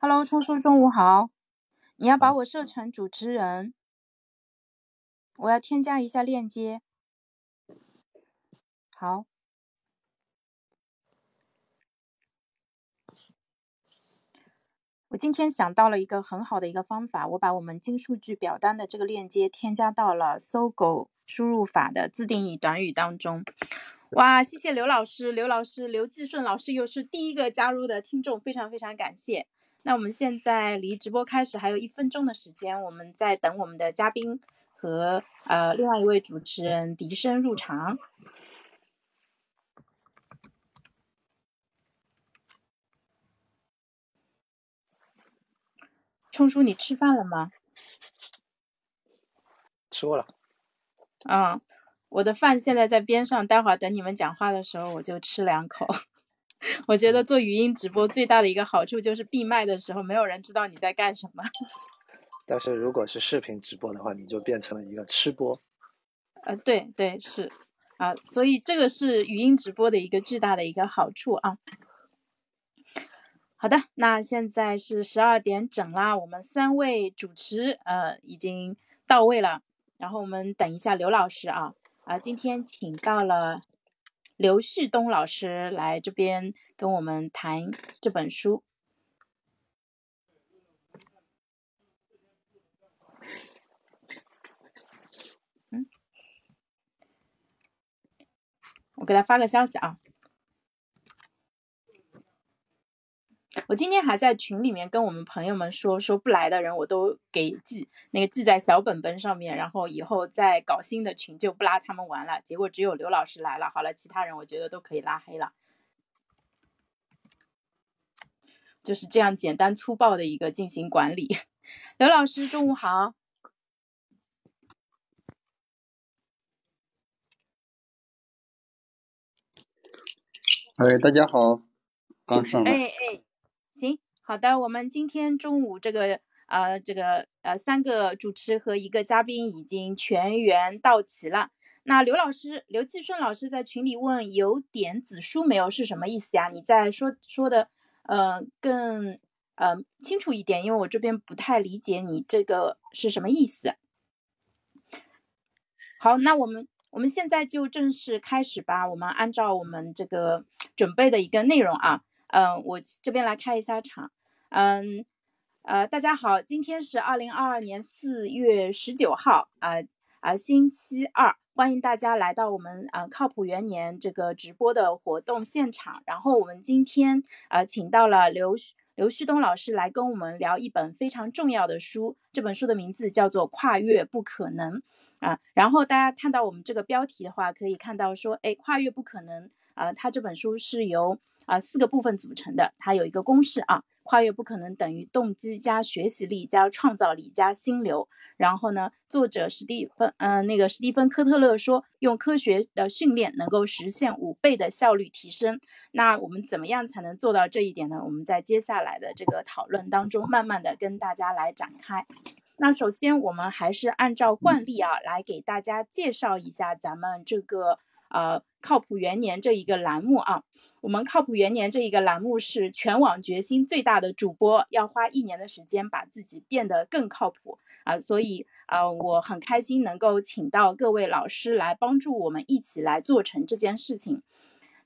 Hello，冲叔，中午好。你要把我设成主持人，我要添加一下链接。好，我今天想到了一个很好的一个方法，我把我们金数据表单的这个链接添加到了搜狗输入法的自定义短语当中。哇，谢谢刘老师，刘老师，刘继顺老师又是第一个加入的听众，非常非常感谢。那我们现在离直播开始还有一分钟的时间，我们在等我们的嘉宾和呃另外一位主持人笛声入场。冲叔，你吃饭了吗？吃过了。嗯，我的饭现在在边上，待会儿等你们讲话的时候我就吃两口。我觉得做语音直播最大的一个好处就是闭麦的时候没有人知道你在干什么。但是如果是视频直播的话，你就变成了一个吃播。呃，对对是啊，所以这个是语音直播的一个巨大的一个好处啊。好的，那现在是十二点整啦，我们三位主持呃已经到位了，然后我们等一下刘老师啊啊，今天请到了。刘旭东老师来这边跟我们谈这本书。嗯，我给他发个消息啊。我今天还在群里面跟我们朋友们说，说不来的人我都给记那个记在小本本上面，然后以后再搞新的群就不拉他们玩了。结果只有刘老师来了，好了，其他人我觉得都可以拉黑了。就是这样简单粗暴的一个进行管理。刘老师，中午好。哎，大家好，刚上来。哎哎。好的，我们今天中午这个呃这个呃三个主持和一个嘉宾已经全员到齐了。那刘老师刘继顺老师在群里问有点子书没有是什么意思呀？你再说说的呃更呃清楚一点，因为我这边不太理解你这个是什么意思。好，那我们我们现在就正式开始吧。我们按照我们这个准备的一个内容啊。嗯，我这边来开一下场。嗯，呃，大家好，今天是二零二二年四月十九号，啊啊，星期二，欢迎大家来到我们啊靠谱元年这个直播的活动现场。然后我们今天啊，请到了刘刘旭东老师来跟我们聊一本非常重要的书，这本书的名字叫做《跨越不可能》啊。然后大家看到我们这个标题的话，可以看到说，哎，跨越不可能啊，它这本书是由啊，四个部分组成的，它有一个公式啊，跨越不可能等于动机加学习力加创造力加心流。然后呢，作者史蒂芬，嗯，那个史蒂芬科特勒说，用科学的训练能够实现五倍的效率提升。那我们怎么样才能做到这一点呢？我们在接下来的这个讨论当中，慢慢的跟大家来展开。那首先，我们还是按照惯例啊，来给大家介绍一下咱们这个。呃，靠谱元年这一个栏目啊，我们靠谱元年这一个栏目是全网决心最大的主播要花一年的时间把自己变得更靠谱啊，所以啊，我很开心能够请到各位老师来帮助我们一起来做成这件事情。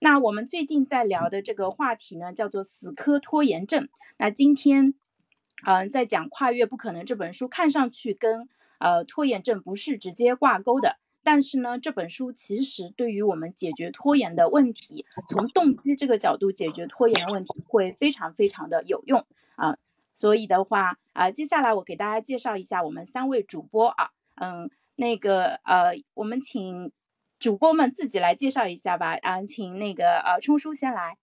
那我们最近在聊的这个话题呢，叫做死磕拖延症。那今天，嗯，在讲跨越不可能这本书，看上去跟呃拖延症不是直接挂钩的。但是呢，这本书其实对于我们解决拖延的问题，从动机这个角度解决拖延问题，会非常非常的有用啊。所以的话啊，接下来我给大家介绍一下我们三位主播啊，嗯，那个呃，我们请主播们自己来介绍一下吧啊，请那个呃冲叔先来。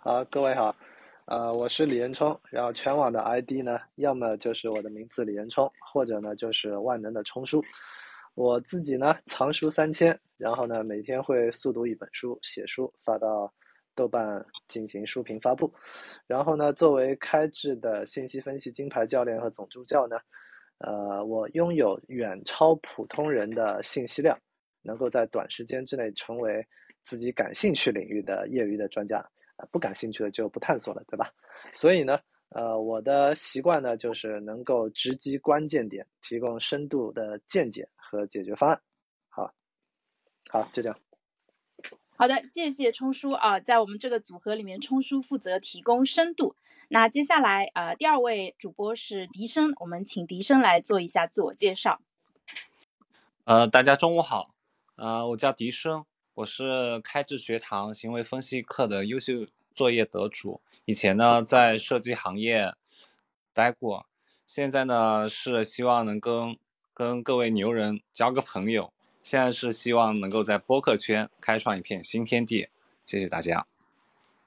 好，各位好。呃，我是李仁冲，然后全网的 ID 呢，要么就是我的名字李仁冲，或者呢就是万能的冲叔。我自己呢藏书三千，然后呢每天会速读一本书，写书发到豆瓣进行书评发布。然后呢，作为开智的信息分析金牌教练和总助教呢，呃，我拥有远超普通人的信息量，能够在短时间之内成为自己感兴趣领域的业余的专家。不感兴趣的就不探索了，对吧？所以呢，呃，我的习惯呢就是能够直击关键点，提供深度的见解和解决方案。好，好，就这样。好的，谢谢冲叔啊，在我们这个组合里面，冲叔负责提供深度。那接下来呃，第二位主播是笛声，我们请笛声来做一下自我介绍。呃，大家中午好，呃，我叫笛声，我是开智学堂行为分析课的优秀作业得主，以前呢在设计行业待过，现在呢是希望能跟跟各位牛人交个朋友。现在是希望能够在播客圈开创一片新天地，谢谢大家。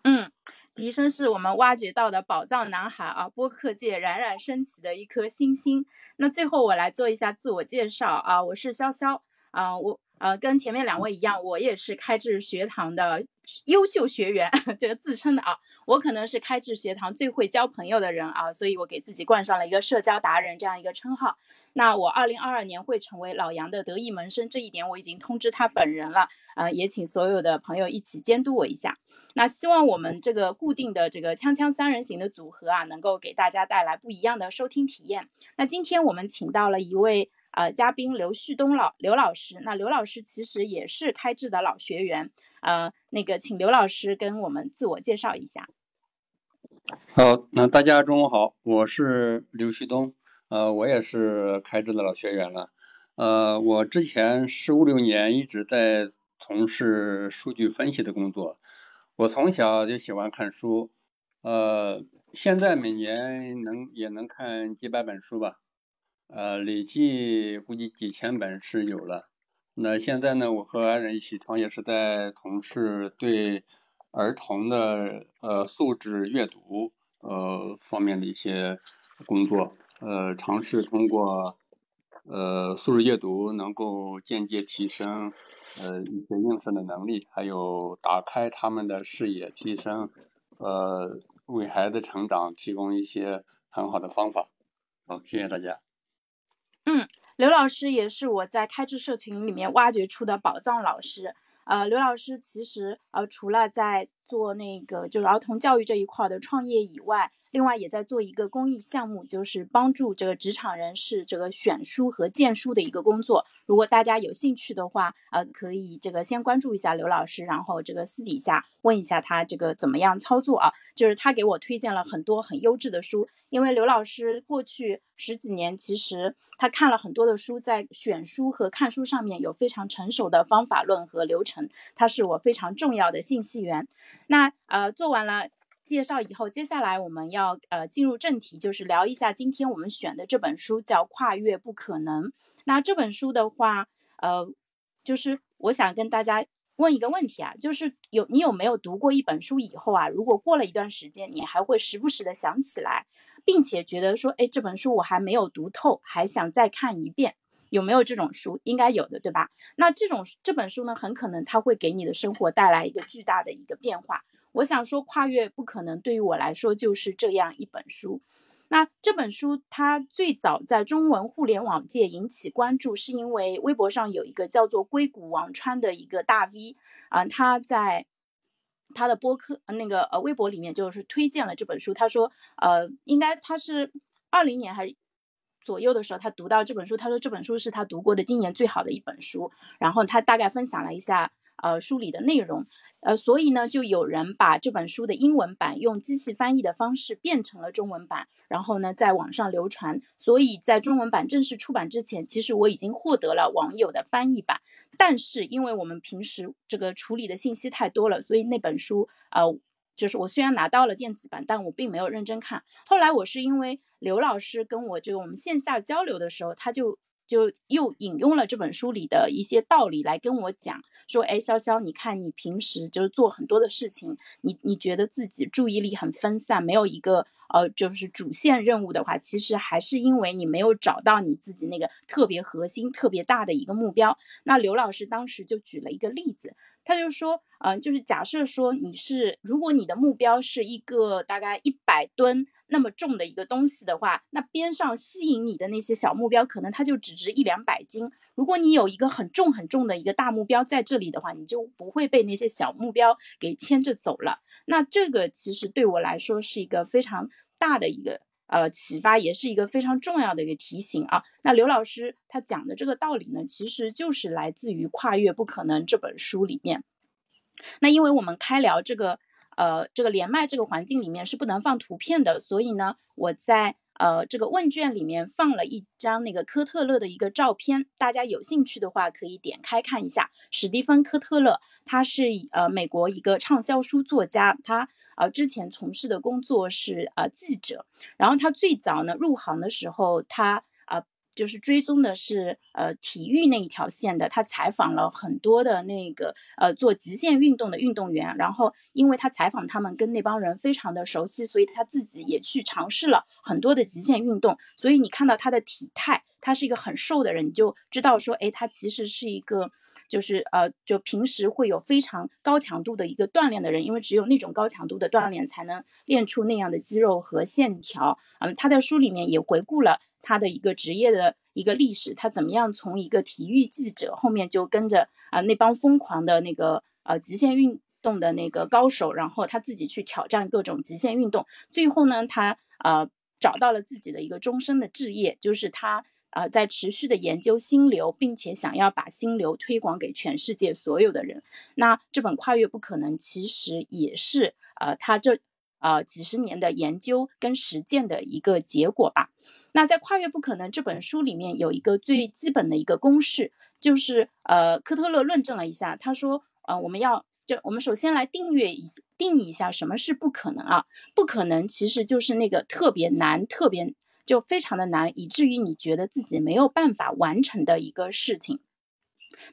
嗯，笛声是我们挖掘到的宝藏男孩啊，播客界冉冉升起的一颗新星。那最后我来做一下自我介绍啊，我是潇潇啊，我。呃，跟前面两位一样，我也是开智学堂的优秀学员，这个自称的啊。我可能是开智学堂最会交朋友的人啊，所以我给自己冠上了一个社交达人这样一个称号。那我二零二二年会成为老杨的得意门生，这一点我已经通知他本人了。呃，也请所有的朋友一起监督我一下。那希望我们这个固定的这个锵锵三人行的组合啊，能够给大家带来不一样的收听体验。那今天我们请到了一位。呃，嘉宾刘旭东老刘老师，那刘老师其实也是开智的老学员，呃，那个请刘老师跟我们自我介绍一下。好，那大家中午好，我是刘旭东，呃，我也是开智的老学员了，呃，我之前十五六年一直在从事数据分析的工作，我从小就喜欢看书，呃，现在每年能也能看几百本书吧。呃，累计估计几千本是有了。那现在呢，我和爱人一起创业，是在从事对儿童的呃素质阅读呃方面的一些工作。呃，尝试通过呃素质阅读，能够间接提升呃一些应试的能力，还有打开他们的视野，提升呃为孩子成长提供一些很好的方法。好，谢谢大家。嗯，刘老师也是我在开智社群里面挖掘出的宝藏老师。呃，刘老师其实呃除了在做那个就是儿童教育这一块的创业以外，另外也在做一个公益项目，就是帮助这个职场人士这个选书和荐书的一个工作。如果大家有兴趣的话，呃，可以这个先关注一下刘老师，然后这个私底下问一下他这个怎么样操作啊？就是他给我推荐了很多很优质的书，因为刘老师过去十几年其实他看了很多的书，在选书和看书上面有非常成熟的方法论和流程，他是我非常重要的信息源。那呃，做完了。介绍以后，接下来我们要呃进入正题，就是聊一下今天我们选的这本书叫《跨越不可能》。那这本书的话，呃，就是我想跟大家问一个问题啊，就是有你有没有读过一本书以后啊，如果过了一段时间，你还会时不时的想起来，并且觉得说，哎，这本书我还没有读透，还想再看一遍，有没有这种书？应该有的，对吧？那这种这本书呢，很可能它会给你的生活带来一个巨大的一个变化。我想说，跨越不可能，对于我来说就是这样一本书。那这本书它最早在中文互联网界引起关注，是因为微博上有一个叫做“硅谷王川”的一个大 V 啊，他在他的播客那个呃微博里面就是推荐了这本书。他说，呃，应该他是二零年还是左右的时候，他读到这本书，他说这本书是他读过的今年最好的一本书。然后他大概分享了一下呃书里的内容。呃，所以呢，就有人把这本书的英文版用机器翻译的方式变成了中文版，然后呢，在网上流传。所以在中文版正式出版之前，其实我已经获得了网友的翻译版。但是因为我们平时这个处理的信息太多了，所以那本书，呃，就是我虽然拿到了电子版，但我并没有认真看。后来我是因为刘老师跟我这个我们线下交流的时候，他就。就又引用了这本书里的一些道理来跟我讲，说，哎，潇潇，你看你平时就是做很多的事情，你你觉得自己注意力很分散，没有一个呃就是主线任务的话，其实还是因为你没有找到你自己那个特别核心、特别大的一个目标。那刘老师当时就举了一个例子，他就说，嗯，就是假设说你是，如果你的目标是一个大概一百吨那么重的一个东西的话，那边上吸引你的那些小目标，可能它就只值一两百斤。如果你有一个很重很重的一个大目标在这里的话，你就不会被那些小目标给牵着走了。那这个其实对我来说是一个非常大的一个呃启发，也是一个非常重要的一个提醒啊。那刘老师他讲的这个道理呢，其实就是来自于《跨越不可能》这本书里面。那因为我们开聊这个呃这个连麦这个环境里面是不能放图片的，所以呢我在。呃，这个问卷里面放了一张那个科特勒的一个照片，大家有兴趣的话可以点开看一下。史蒂芬·科特勒，他是呃美国一个畅销书作家，他呃之前从事的工作是呃记者，然后他最早呢入行的时候，他。就是追踪的是呃体育那一条线的，他采访了很多的那个呃做极限运动的运动员，然后因为他采访他们跟那帮人非常的熟悉，所以他自己也去尝试了很多的极限运动，所以你看到他的体态，他是一个很瘦的人，你就知道说，哎，他其实是一个就是呃就平时会有非常高强度的一个锻炼的人，因为只有那种高强度的锻炼才能练出那样的肌肉和线条。嗯，他在书里面也回顾了。他的一个职业的一个历史，他怎么样从一个体育记者后面就跟着啊那帮疯狂的那个呃极限运动的那个高手，然后他自己去挑战各种极限运动，最后呢他呃找到了自己的一个终身的志业，就是他呃在持续的研究心流，并且想要把心流推广给全世界所有的人。那这本《跨越不可能》其实也是呃他这呃几十年的研究跟实践的一个结果吧。那在《跨越不可能》这本书里面有一个最基本的一个公式，就是呃，科特勒论证了一下，他说，呃，我们要就我们首先来定义一定义一下什么是不可能啊？不可能其实就是那个特别难、特别就非常的难，以至于你觉得自己没有办法完成的一个事情。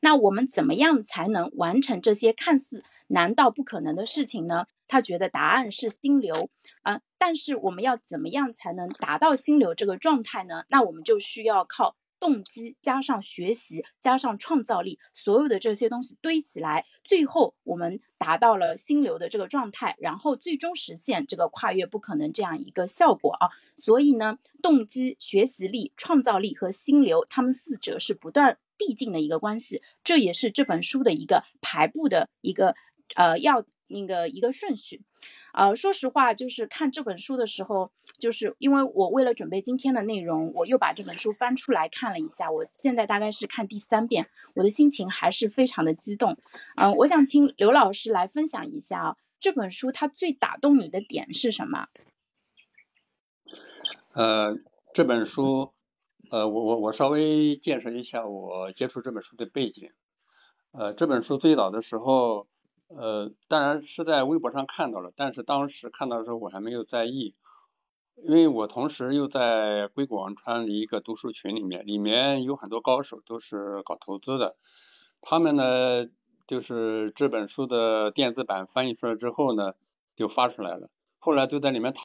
那我们怎么样才能完成这些看似难到不可能的事情呢？他觉得答案是心流啊，但是我们要怎么样才能达到心流这个状态呢？那我们就需要靠动机加上学习加上创造力，所有的这些东西堆起来，最后我们达到了心流的这个状态，然后最终实现这个跨越不可能这样一个效果啊。所以呢，动机、学习力、创造力和心流，他们四者是不断。递进的一个关系，这也是这本书的一个排布的一个呃要那个一个顺序。呃，说实话，就是看这本书的时候，就是因为我为了准备今天的内容，我又把这本书翻出来看了一下。我现在大概是看第三遍，我的心情还是非常的激动。嗯，我想请刘老师来分享一下啊，这本书它最打动你的点是什么？呃，这本书。呃，我我我稍微介绍一下我接触这本书的背景。呃，这本书最早的时候，呃，当然是在微博上看到了，但是当时看到的时候我还没有在意，因为我同时又在硅谷网川的一个读书群里面，里面有很多高手都是搞投资的，他们呢就是这本书的电子版翻译出来之后呢就发出来了，后来就在里面讨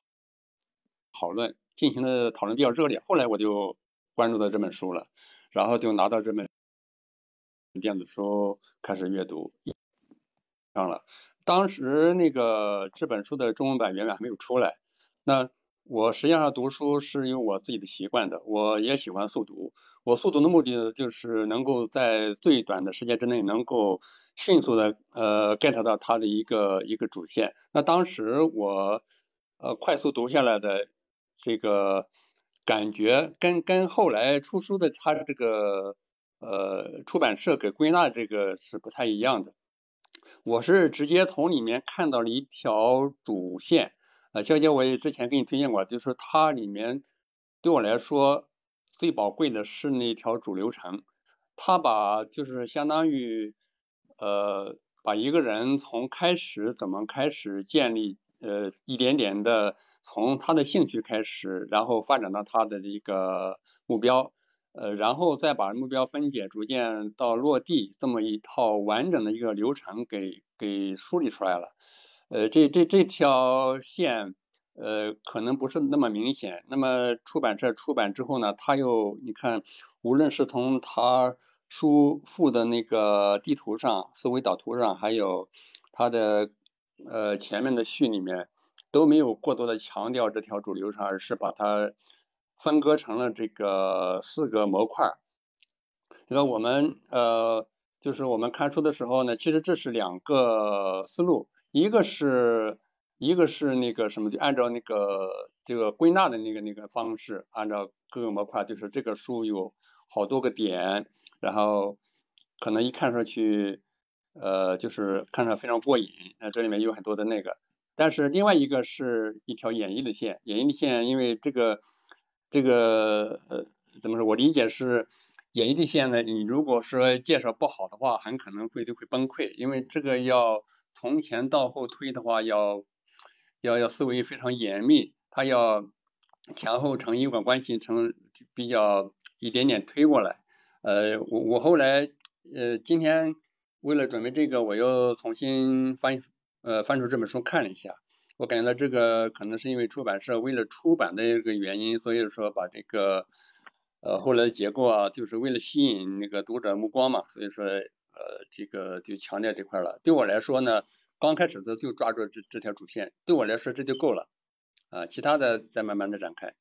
讨论，进行的讨论比较热烈，后来我就。关注到这本书了，然后就拿到这本电子书开始阅读。上了。当时那个这本书的中文版原本还没有出来。那我实际上读书是有我自己的习惯的，我也喜欢速读。我速读的目的就是能够在最短的时间之内能够迅速的呃 get 到它的一个一个主线。那当时我呃快速读下来的这个。感觉跟跟后来出书的他这个呃出版社给归纳这个是不太一样的。我是直接从里面看到了一条主线，呃，娇娇我也之前给你推荐过，就是它里面对我来说最宝贵的是那条主流程，他把就是相当于呃把一个人从开始怎么开始建立呃一点点的。从他的兴趣开始，然后发展到他的这个目标，呃，然后再把目标分解，逐渐到落地，这么一套完整的一个流程给给梳理出来了。呃，这这这条线，呃，可能不是那么明显。那么出版社出版之后呢，他又你看，无论是从他书附的那个地图上、思维导图上，还有它的呃前面的序里面都没有过多的强调这条主流程，而是把它分割成了这个四个模块。那我们呃，就是我们看书的时候呢，其实这是两个思路，一个是一个是那个什么，就按照那个这个归纳的那个那个方式，按照各个模块，就是这个书有好多个点。然后可能一看上去，呃，就是看着非常过瘾，那这里面有很多的那个，但是另外一个是一条演绎的线，演绎的线，因为这个这个呃，怎么说？我理解是演绎的线呢，你如果说介绍不好的话，很可能会就会崩溃，因为这个要从前到后推的话，要要要思维非常严密，它要前后成因果关系成比较一点点推过来。呃，我我后来呃今天为了准备这个，我又重新翻呃翻出这本书看了一下，我感觉到这个可能是因为出版社为了出版的一个原因，所以说把这个呃后来的结构啊，就是为了吸引那个读者目光嘛，所以说呃这个就强调这块了。对我来说呢，刚开始的就抓住这这条主线，对我来说这就够了啊，其他的再慢慢的展开。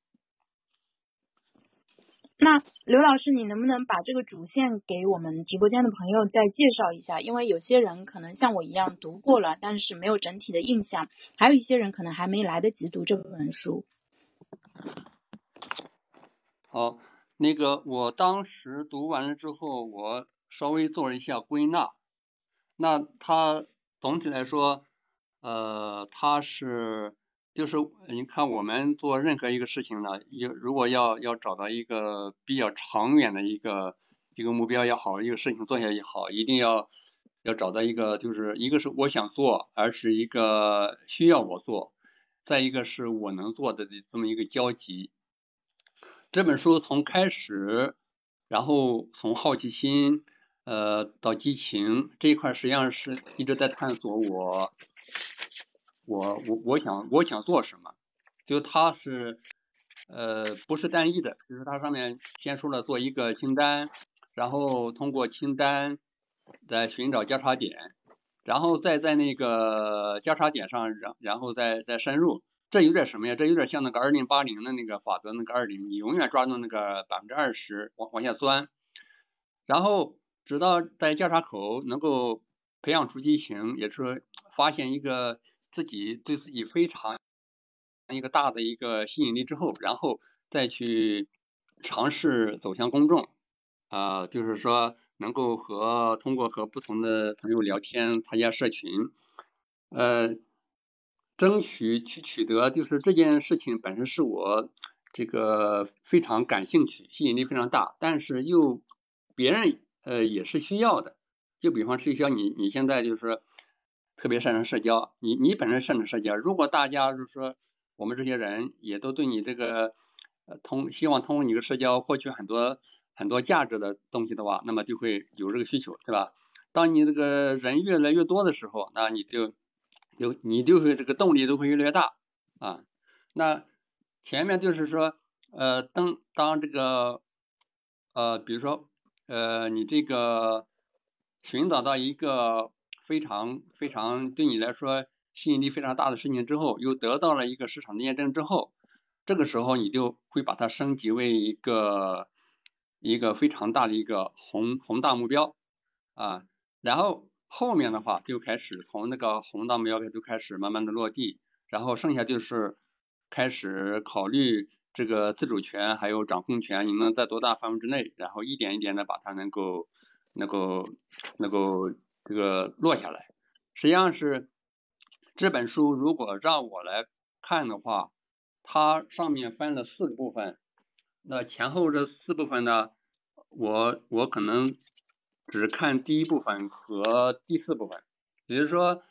那刘老师，你能不能把这个主线给我们直播间的朋友再介绍一下？因为有些人可能像我一样读过了，但是没有整体的印象；还有一些人可能还没来得及读这本书。好，那个我当时读完了之后，我稍微做了一下归纳。那它总体来说，呃，它是。就是你看，我们做任何一个事情呢，有如果要要找到一个比较长远的一个一个目标也好，一个事情做下也好，一定要要找到一个，就是一个是我想做，而是一个需要我做，再一个是我能做的这么一个交集。这本书从开始，然后从好奇心呃到激情这一块，实际上是一直在探索我。我我我想我想做什么，就它是呃不是单一的，就是它上面先说了做一个清单，然后通过清单再寻找交叉点，然后再在那个交叉点上，然然后再再深入，这有点什么呀？这有点像那个二零八零的那个法则，那个二零，你永远抓住那个百分之二十往往下钻，然后直到在交叉口能够培养出激情，也是发现一个。自己对自己非常一个大的一个吸引力之后，然后再去尝试走向公众，啊，就是说能够和通过和不同的朋友聊天，参加社群，呃，争取去取得，就是这件事情本身是我这个非常感兴趣，吸引力非常大，但是又别人呃也是需要的，就比方说像你你现在就是。特别擅长社交，你你本身擅长社交，如果大家就是说我们这些人也都对你这个呃通希望通过你的社交获取很多很多价值的东西的话，那么就会有这个需求，对吧？当你这个人越来越多的时候，那你就有你就会这个动力都会越来越大啊。那前面就是说呃当当这个呃比如说呃你这个寻找到一个。非常非常对你来说吸引力非常大的事情之后，又得到了一个市场的验证之后，这个时候你就会把它升级为一个一个非常大的一个宏宏大目标啊，然后后面的话就开始从那个宏大目标就开始慢慢的落地，然后剩下就是开始考虑这个自主权还有掌控权，你能在多大范围之内，然后一点一点的把它能够能够能够。这个落下来，实际上是这本书如果让我来看的话，它上面分了四个部分，那前后这四部分呢，我我可能只看第一部分和第四部分，比如说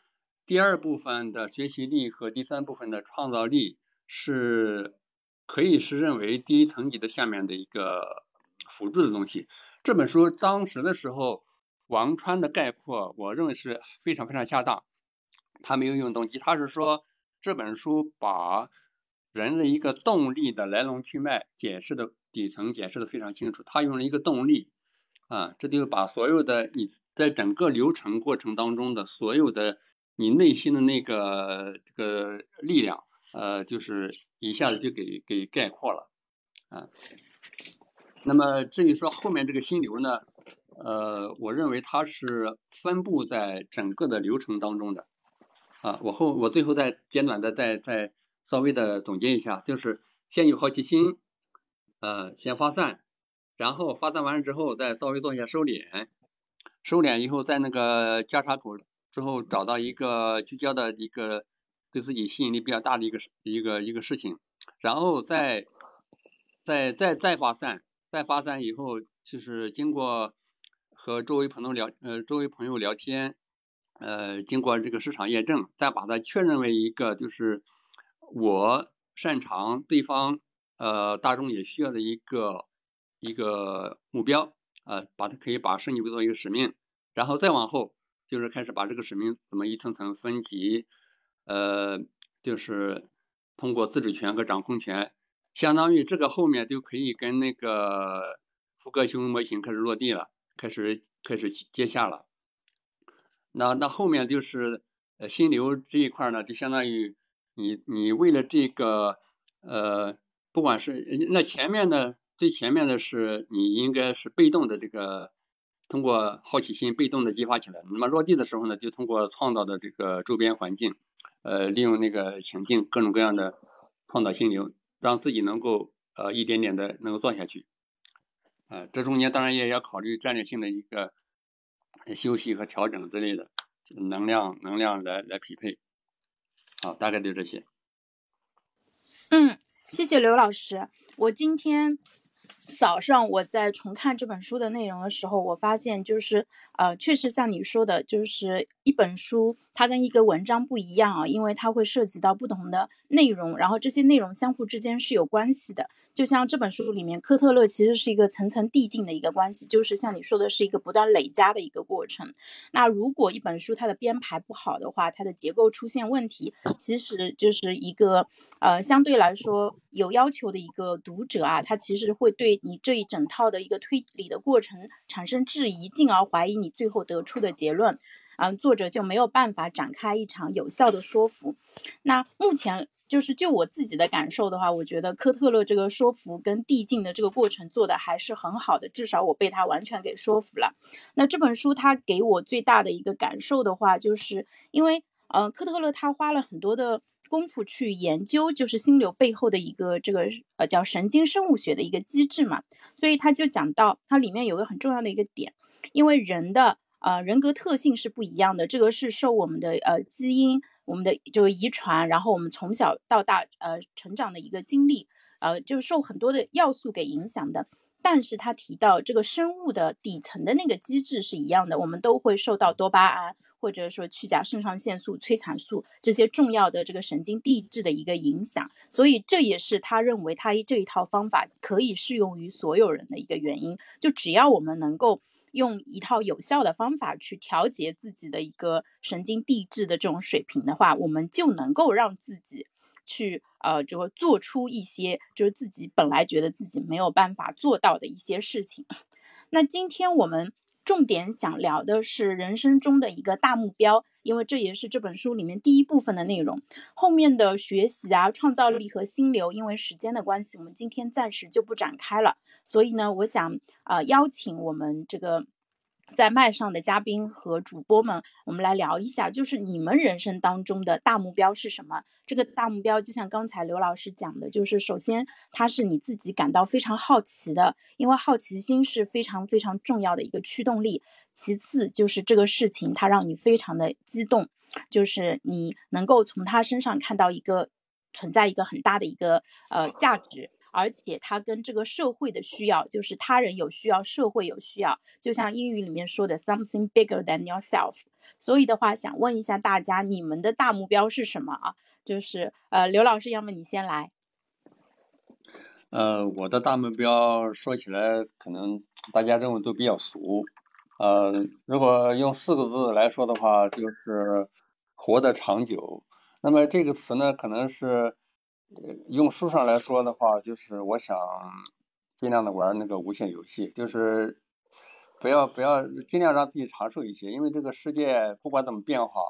第二部分的学习力和第三部分的创造力是可以是认为第一层级的下面的一个辅助的东西。这本书当时的时候。王川的概括，我认为是非常非常恰当。他没有用动机，他是说这本书把人的一个动力的来龙去脉解释的底层解释的非常清楚。他用了一个动力，啊，这就把所有的你在整个流程过程当中的所有的你内心的那个这个力量，呃，就是一下子就给给概括了啊。那么至于说后面这个心流呢，呃，我认为它是分布在整个的流程当中的啊。我后我最后再简短的再再稍微的总结一下，就是先有好奇心，呃，先发散。然后发散完了之后，再稍微做一下收敛，收敛以后，在那个交叉口之后找到一个聚焦的一个对自己吸引力比较大的一个一个一个事情，然后再再再再发散，再发散以后，就是经过和周围朋友聊呃周围朋友聊天，呃经过这个市场验证，再把它确认为一个就是我擅长，对方呃大众也需要的一个。一个目标，呃，把它可以把升级为做一个使命，然后再往后就是开始把这个使命怎么一层层分级，呃，就是通过自主权和掌控权，相当于这个后面就可以跟那个福格行为模型开始落地了，开始开始接下了。那那后面就是呃心流这一块呢，就相当于你你为了这个呃，不管是那前面的。最前面的是你应该是被动的这个通过好奇心被动的激发起来，那么落地的时候呢，就通过创造的这个周边环境，呃，利用那个情境各种各样的创造心流，让自己能够呃一点点的能够做下去，呃，这中间当然也要考虑战略性的一个休息和调整之类的能量能量来来匹配，好，大概就这些。嗯，谢谢刘老师，我今天。早上我在重看这本书的内容的时候，我发现就是，呃，确实像你说的，就是一本书它跟一个文章不一样啊，因为它会涉及到不同的内容，然后这些内容相互之间是有关系的。就像这本书里面，科特勒其实是一个层层递进的一个关系，就是像你说的是一个不断累加的一个过程。那如果一本书它的编排不好的话，它的结构出现问题，其实就是一个呃相对来说有要求的一个读者啊，他其实会对你这一整套的一个推理的过程产生质疑，进而怀疑你最后得出的结论。嗯，作者就没有办法展开一场有效的说服。那目前。就是就我自己的感受的话，我觉得科特勒这个说服跟递进的这个过程做的还是很好的，至少我被他完全给说服了。那这本书它给我最大的一个感受的话，就是因为呃科特勒他花了很多的功夫去研究，就是心流背后的一个这个呃叫神经生物学的一个机制嘛，所以他就讲到它里面有个很重要的一个点，因为人的呃人格特性是不一样的，这个是受我们的呃基因。我们的就是遗传，然后我们从小到大呃成长的一个经历，呃，就受很多的要素给影响的。但是他提到这个生物的底层的那个机制是一样的，我们都会受到多巴胺或者说去甲肾上腺素、催产素这些重要的这个神经递质的一个影响。所以这也是他认为他这一套方法可以适用于所有人的一个原因。就只要我们能够。用一套有效的方法去调节自己的一个神经递质的这种水平的话，我们就能够让自己去呃，就做出一些就是自己本来觉得自己没有办法做到的一些事情。那今天我们重点想聊的是人生中的一个大目标，因为这也是这本书里面第一部分的内容。后面的学习啊、创造力和心流，因为时间的关系，我们今天暂时就不展开了。所以呢，我想啊，邀请我们这个在麦上的嘉宾和主播们，我们来聊一下，就是你们人生当中的大目标是什么？这个大目标就像刚才刘老师讲的，就是首先它是你自己感到非常好奇的，因为好奇心是非常非常重要的一个驱动力。其次就是这个事情它让你非常的激动，就是你能够从他身上看到一个存在一个很大的一个呃价值。而且它跟这个社会的需要，就是他人有需要，社会有需要，就像英语里面说的 “something bigger than yourself”。所以的话，想问一下大家，你们的大目标是什么啊？就是呃，刘老师，要么你先来。呃，我的大目标说起来，可能大家认为都比较俗。呃，如果用四个字来说的话，就是活得长久。那么这个词呢，可能是。用书上来说的话，就是我想尽量的玩那个无限游戏，就是不要不要尽量让自己长寿一些，因为这个世界不管怎么变化，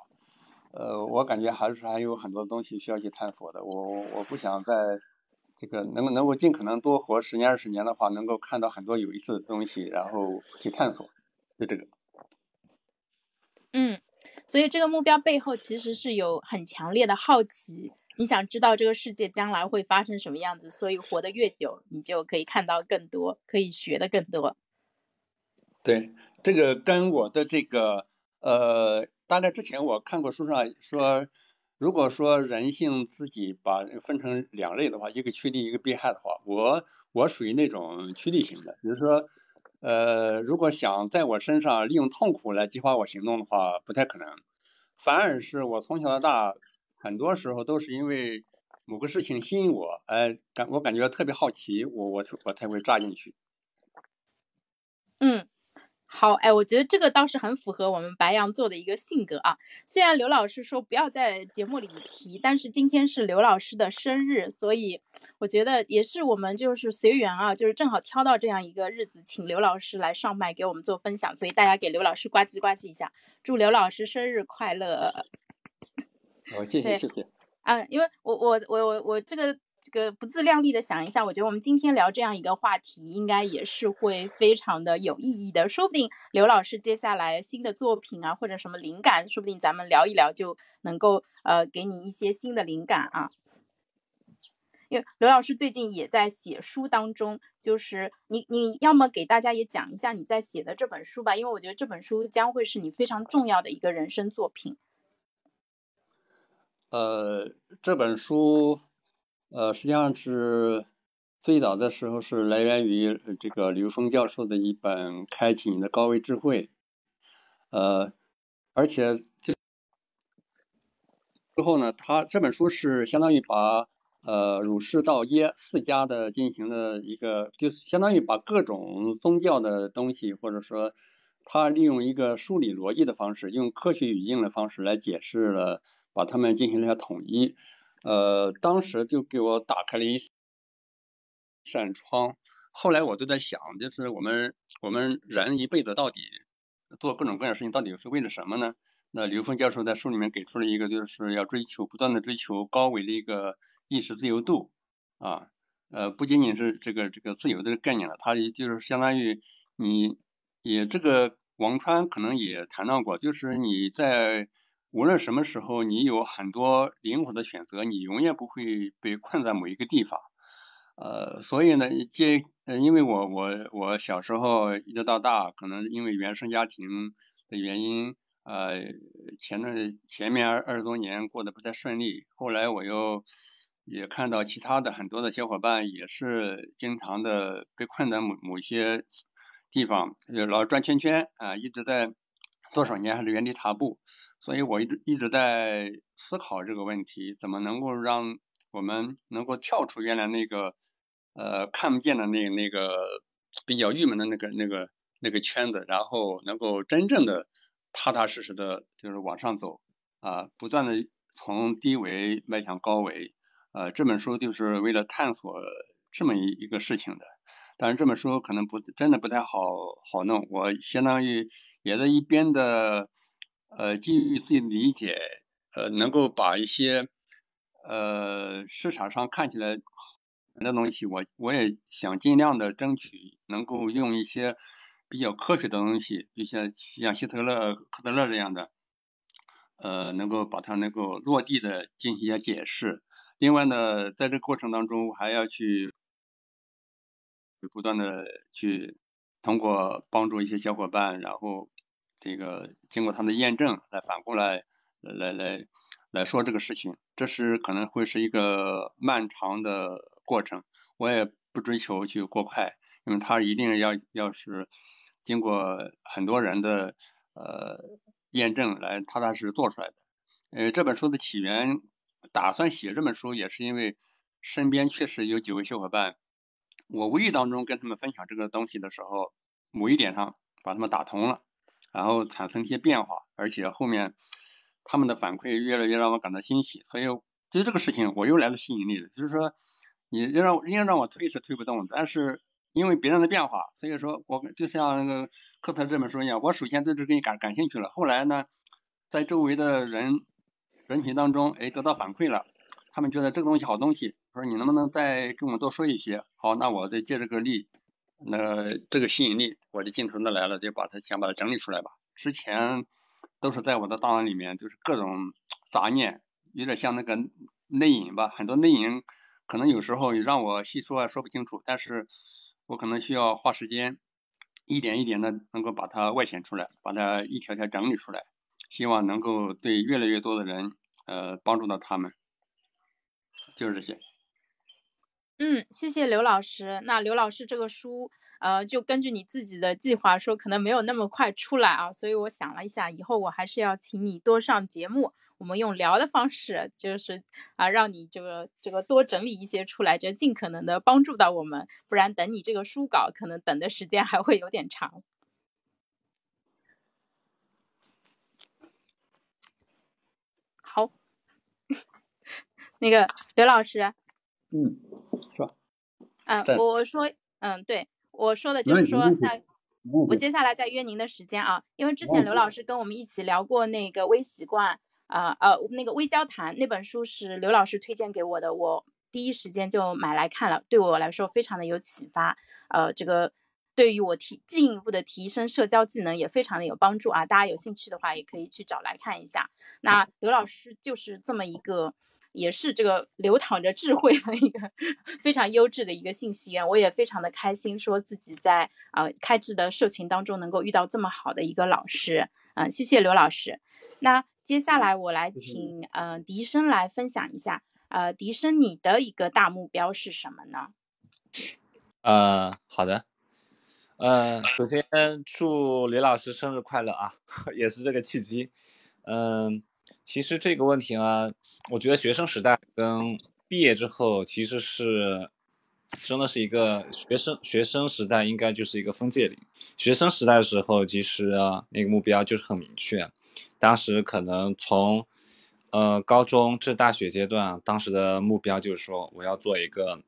呃，我感觉还是还有很多东西需要去探索的。我我不想在这个能够能够尽可能多活十年二十年的话，能够看到很多有意思的东西，然后去探索，就这个。嗯，所以这个目标背后其实是有很强烈的好奇。你想知道这个世界将来会发生什么样子，所以活得越久，你就可以看到更多，可以学的更多。对，这个跟我的这个呃，大概之前我看过书上说，如果说人性自己把分成两类的话，一个趋利，一个避害的话，我我属于那种趋利型的，比如说呃，如果想在我身上利用痛苦来激发我行动的话，不太可能，反而是我从小到大。很多时候都是因为某个事情吸引我，哎，感我感觉特别好奇，我我我才会扎进去。嗯，好，哎，我觉得这个倒是很符合我们白羊座的一个性格啊。虽然刘老师说不要在节目里提，但是今天是刘老师的生日，所以我觉得也是我们就是随缘啊，就是正好挑到这样一个日子，请刘老师来上麦给我们做分享，所以大家给刘老师呱唧呱唧一下，祝刘老师生日快乐。好，谢谢谢谢。嗯，因为我我我我我这个这个不自量力的想一下，我觉得我们今天聊这样一个话题，应该也是会非常的有意义的。说不定刘老师接下来新的作品啊，或者什么灵感，说不定咱们聊一聊就能够呃给你一些新的灵感啊。因为刘老师最近也在写书当中，就是你你要么给大家也讲一下你在写的这本书吧，因为我觉得这本书将会是你非常重要的一个人生作品。呃，这本书，呃，实际上是最早的时候是来源于这个刘峰教授的一本《开启你的高维智慧》，呃，而且这之后呢，他这本书是相当于把呃儒释道耶四家的进行了一个，就是相当于把各种宗教的东西，或者说他利用一个梳理逻辑的方式，用科学语境的方式来解释了。把他们进行了一下统一，呃，当时就给我打开了一扇窗。后来我就在想，就是我们我们人一辈子到底做各种各样的事情，到底是为了什么呢？那刘峰教授在书里面给出了一个，就是要追求不断的追求高维的一个意识自由度啊，呃，不仅仅是这个这个自由的概念了，它也就是相当于你也这个王川可能也谈到过，就是你在。无论什么时候，你有很多灵活的选择，你永远不会被困在某一个地方。呃，所以呢，借呃，因为我我我小时候一直到大，可能因为原生家庭的原因，呃，前段前面二二十多年过得不太顺利。后来我又也看到其他的很多的小伙伴也是经常的被困在某某些地方，就老转圈圈啊，一直在。多少年还是原地踏步，所以我一直一直在思考这个问题，怎么能够让我们能够跳出原来那个呃看不见的那那个比较郁闷的那个那个那个圈子，然后能够真正的踏踏实实的，就是往上走啊，不断的从低维迈向高维，呃，这本书就是为了探索这么一一个事情的。但是这本书可能不真的不太好好弄，我相当于也在一边的呃基于自己的理解，呃能够把一些呃市场上看起来的东西，我我也想尽量的争取能够用一些比较科学的东西，就像像希特勒、科特勒这样的，呃能够把它能够落地的进行一些解释。另外呢，在这过程当中还要去。不断的去通过帮助一些小伙伴，然后这个经过他们的验证，来反过来来来来说这个事情，这是可能会是一个漫长的过程。我也不追求去过快，因为他一定要要是经过很多人的呃验证来踏踏实实做出来的。呃，这本书的起源，打算写这本书也是因为身边确实有几位小伙伴。我无意当中跟他们分享这个东西的时候，某一点上把他们打通了，然后产生一些变化，而且后面他们的反馈越来越让我感到欣喜，所以对这个事情我又来了吸引力了。就是说，你要让硬让我推是推不动，但是因为别人的变化，所以说我就像那个科特这本书一样，我首先对这个感感兴趣了，后来呢，在周围的人人群当中，哎，得到反馈了，他们觉得这个东西好东西，说你能不能再跟我们多说一些？好，那我再借这个力，那这个吸引力，我的劲头子来了，就把它想把它整理出来吧。之前都是在我的档案里面，就是各种杂念，有点像那个内隐吧，很多内隐，可能有时候让我细说说不清楚，但是我可能需要花时间，一点一点的能够把它外显出来，把它一条条整理出来，希望能够对越来越多的人，呃，帮助到他们，就是这些。嗯，谢谢刘老师。那刘老师这个书。呃，就根据你自己的计划说，可能没有那么快出来啊，所以我想了一下，以后我还是要请你多上节目，我们用聊的方式，就是啊，让你这个这个多整理一些出来，就尽可能的帮助到我们，不然等你这个书稿，可能等的时间还会有点长。好，那个刘老师，嗯，说，嗯，我说，嗯，对。我说的就是说，那我接下来再约您的时间啊，因为之前刘老师跟我们一起聊过那个微习惯啊呃那个微交谈那本书是刘老师推荐给我的，我第一时间就买来看了，对我来说非常的有启发，呃这个对于我提进一步的提升社交技能也非常的有帮助啊，大家有兴趣的话也可以去找来看一下。那刘老师就是这么一个。也是这个流淌着智慧的一个非常优质的一个信息源，我也非常的开心，说自己在呃开智的社群当中能够遇到这么好的一个老师，嗯，谢谢刘老师。那接下来我来请嗯笛声来分享一下，呃，笛声你的一个大目标是什么呢？呃，好的，呃，首先祝李老师生日快乐啊，也是这个契机，嗯。其实这个问题呢，我觉得学生时代跟毕业之后其实是真的是一个学生学生时代应该就是一个分界岭。学生时代的时候，其实那个目标就是很明确，当时可能从呃高中至大学阶段，当时的目标就是说我要做一个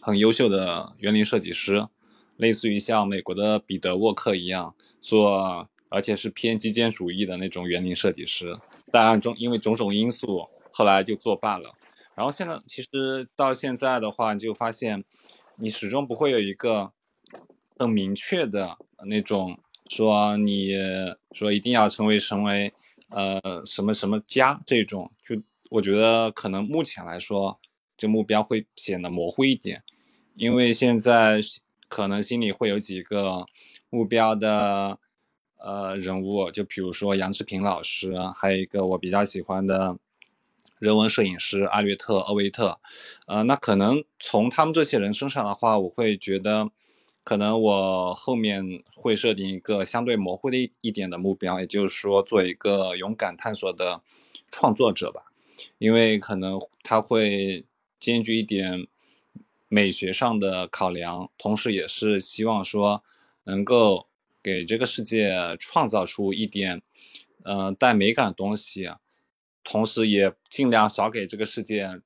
很优秀的园林设计师，类似于像美国的彼得沃克一样做，而且是偏极简主义的那种园林设计师。但案中因为种种因素，后来就作罢了。然后现在其实到现在的话，你就发现，你始终不会有一个很明确的那种说你说一定要成为成为呃什么什么家这种。就我觉得可能目前来说，这目标会显得模糊一点，因为现在可能心里会有几个目标的。呃，人物就比如说杨志平老师，还有一个我比较喜欢的人文摄影师阿略特·厄维特。呃，那可能从他们这些人身上的话，我会觉得，可能我后面会设定一个相对模糊的一一点的目标，也就是说，做一个勇敢探索的创作者吧。因为可能他会兼具一点美学上的考量，同时也是希望说能够。给这个世界创造出一点，嗯，带美感的东西，同时也尽量少给这个世界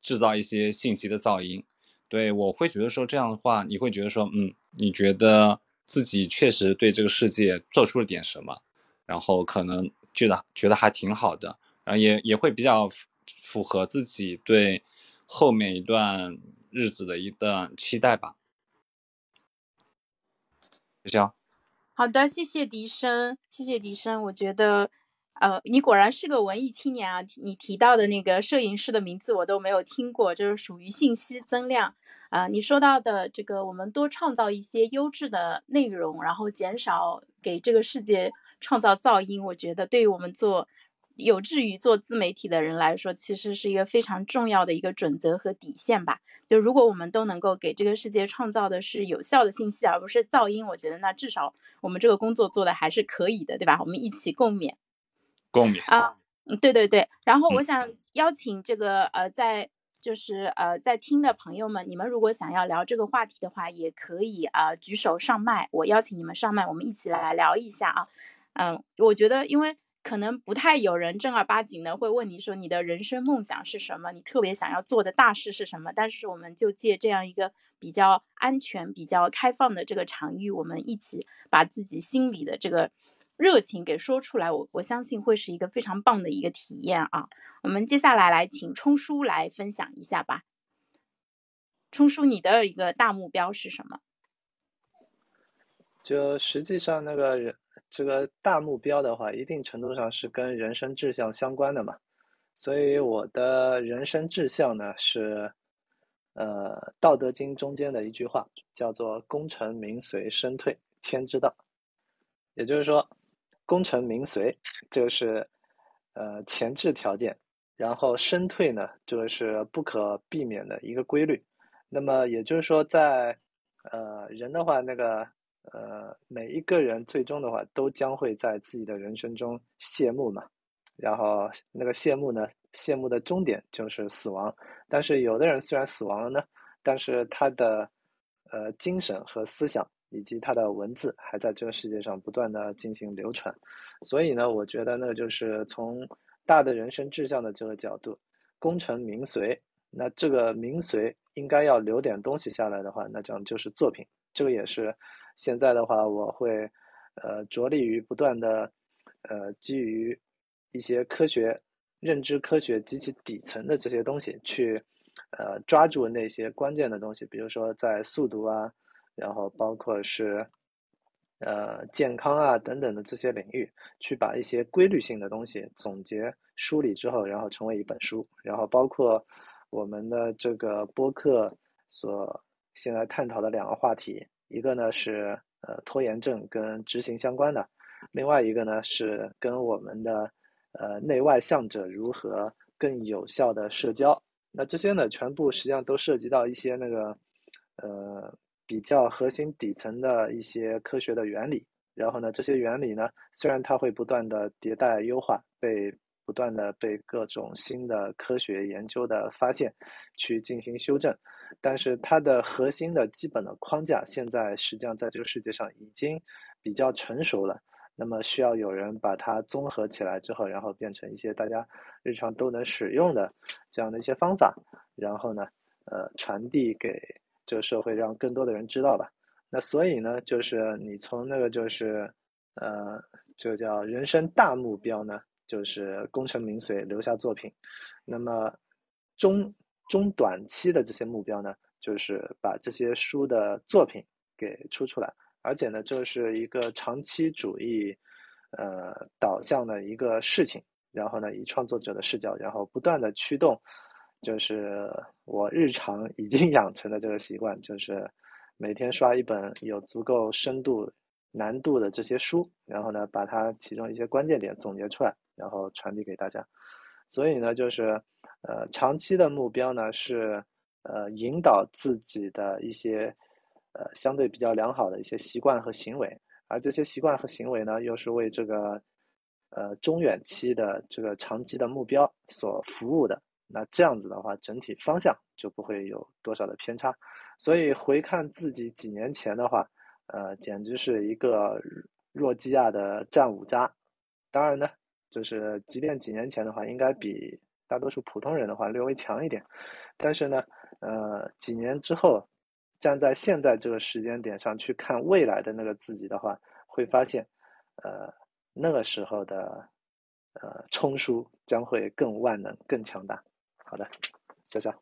制造一些信息的噪音。对我会觉得说这样的话，你会觉得说，嗯，你觉得自己确实对这个世界做出了点什么，然后可能觉得觉得还挺好的，然后也也会比较符合自己对后面一段日子的一段期待吧。谢谢。好的，谢谢笛声，谢谢笛声。我觉得，呃，你果然是个文艺青年啊！你提到的那个摄影师的名字我都没有听过，就是属于信息增量啊。你说到的这个，我们多创造一些优质的内容，然后减少给这个世界创造噪音，我觉得对于我们做。有志于做自媒体的人来说，其实是一个非常重要的一个准则和底线吧。就如果我们都能够给这个世界创造的是有效的信息，而不是噪音，我觉得那至少我们这个工作做的还是可以的，对吧？我们一起共勉。共勉啊，对对对。然后我想邀请这个呃，在就是呃在听的朋友们，你们如果想要聊这个话题的话，也可以啊举手上麦，我邀请你们上麦，我们一起来聊一下啊。嗯，我觉得因为。可能不太有人正儿八经的会问你说你的人生梦想是什么，你特别想要做的大事是什么。但是我们就借这样一个比较安全、比较开放的这个场域，我们一起把自己心里的这个热情给说出来。我我相信会是一个非常棒的一个体验啊！我们接下来来请冲叔来分享一下吧。冲叔，你的一个大目标是什么？就实际上那个人。这个大目标的话，一定程度上是跟人生志向相关的嘛，所以我的人生志向呢是，呃，《道德经》中间的一句话，叫做“功成名随，身退天之道”。也就是说，功成名随就是呃前置条件，然后身退呢就是不可避免的一个规律。那么也就是说，在呃人的话，那个。呃，每一个人最终的话，都将会在自己的人生中谢幕嘛。然后那个谢幕呢，谢幕的终点就是死亡。但是有的人虽然死亡了呢，但是他的呃精神和思想以及他的文字还在这个世界上不断的进行流传。所以呢，我觉得呢，就是从大的人生志向的这个角度，功成名随。那这个名随应该要留点东西下来的话，那讲就是作品。这个也是。现在的话，我会，呃，着力于不断的，呃，基于一些科学、认知科学及其底层的这些东西，去，呃，抓住那些关键的东西，比如说在速读啊，然后包括是，呃，健康啊等等的这些领域，去把一些规律性的东西总结梳理之后，然后成为一本书，然后包括我们的这个播客所现在探讨的两个话题。一个呢是呃拖延症跟执行相关的，另外一个呢是跟我们的呃内外向者如何更有效的社交。那这些呢全部实际上都涉及到一些那个呃比较核心底层的一些科学的原理。然后呢这些原理呢虽然它会不断的迭代优化，被不断的被各种新的科学研究的发现去进行修正。但是它的核心的基本的框架，现在实际上在这个世界上已经比较成熟了。那么需要有人把它综合起来之后，然后变成一些大家日常都能使用的这样的一些方法，然后呢，呃，传递给这个社会，让更多的人知道吧。那所以呢，就是你从那个就是，呃，就叫人生大目标呢，就是功成名遂，留下作品。那么中。中短期的这些目标呢，就是把这些书的作品给出出来，而且呢，这是一个长期主义，呃导向的一个事情。然后呢，以创作者的视角，然后不断的驱动，就是我日常已经 养成的这个习惯，就是每天刷一本有足够深度、难度的这些书，然后呢，把它其中一些关键点总结出来，然后传递给大家。所以呢，就是。呃，长期的目标呢是，呃，引导自己的一些，呃，相对比较良好的一些习惯和行为，而这些习惯和行为呢，又是为这个，呃，中远期的这个长期的目标所服务的。那这样子的话，整体方向就不会有多少的偏差。所以回看自己几年前的话，呃，简直是一个诺基亚的战五渣。当然呢，就是即便几年前的话，应该比。大多数普通人的话略微强一点，但是呢，呃，几年之后，站在现在这个时间点上去看未来的那个自己的话，会发现，呃，那个时候的，呃，冲叔将会更万能、更强大。好的，潇潇。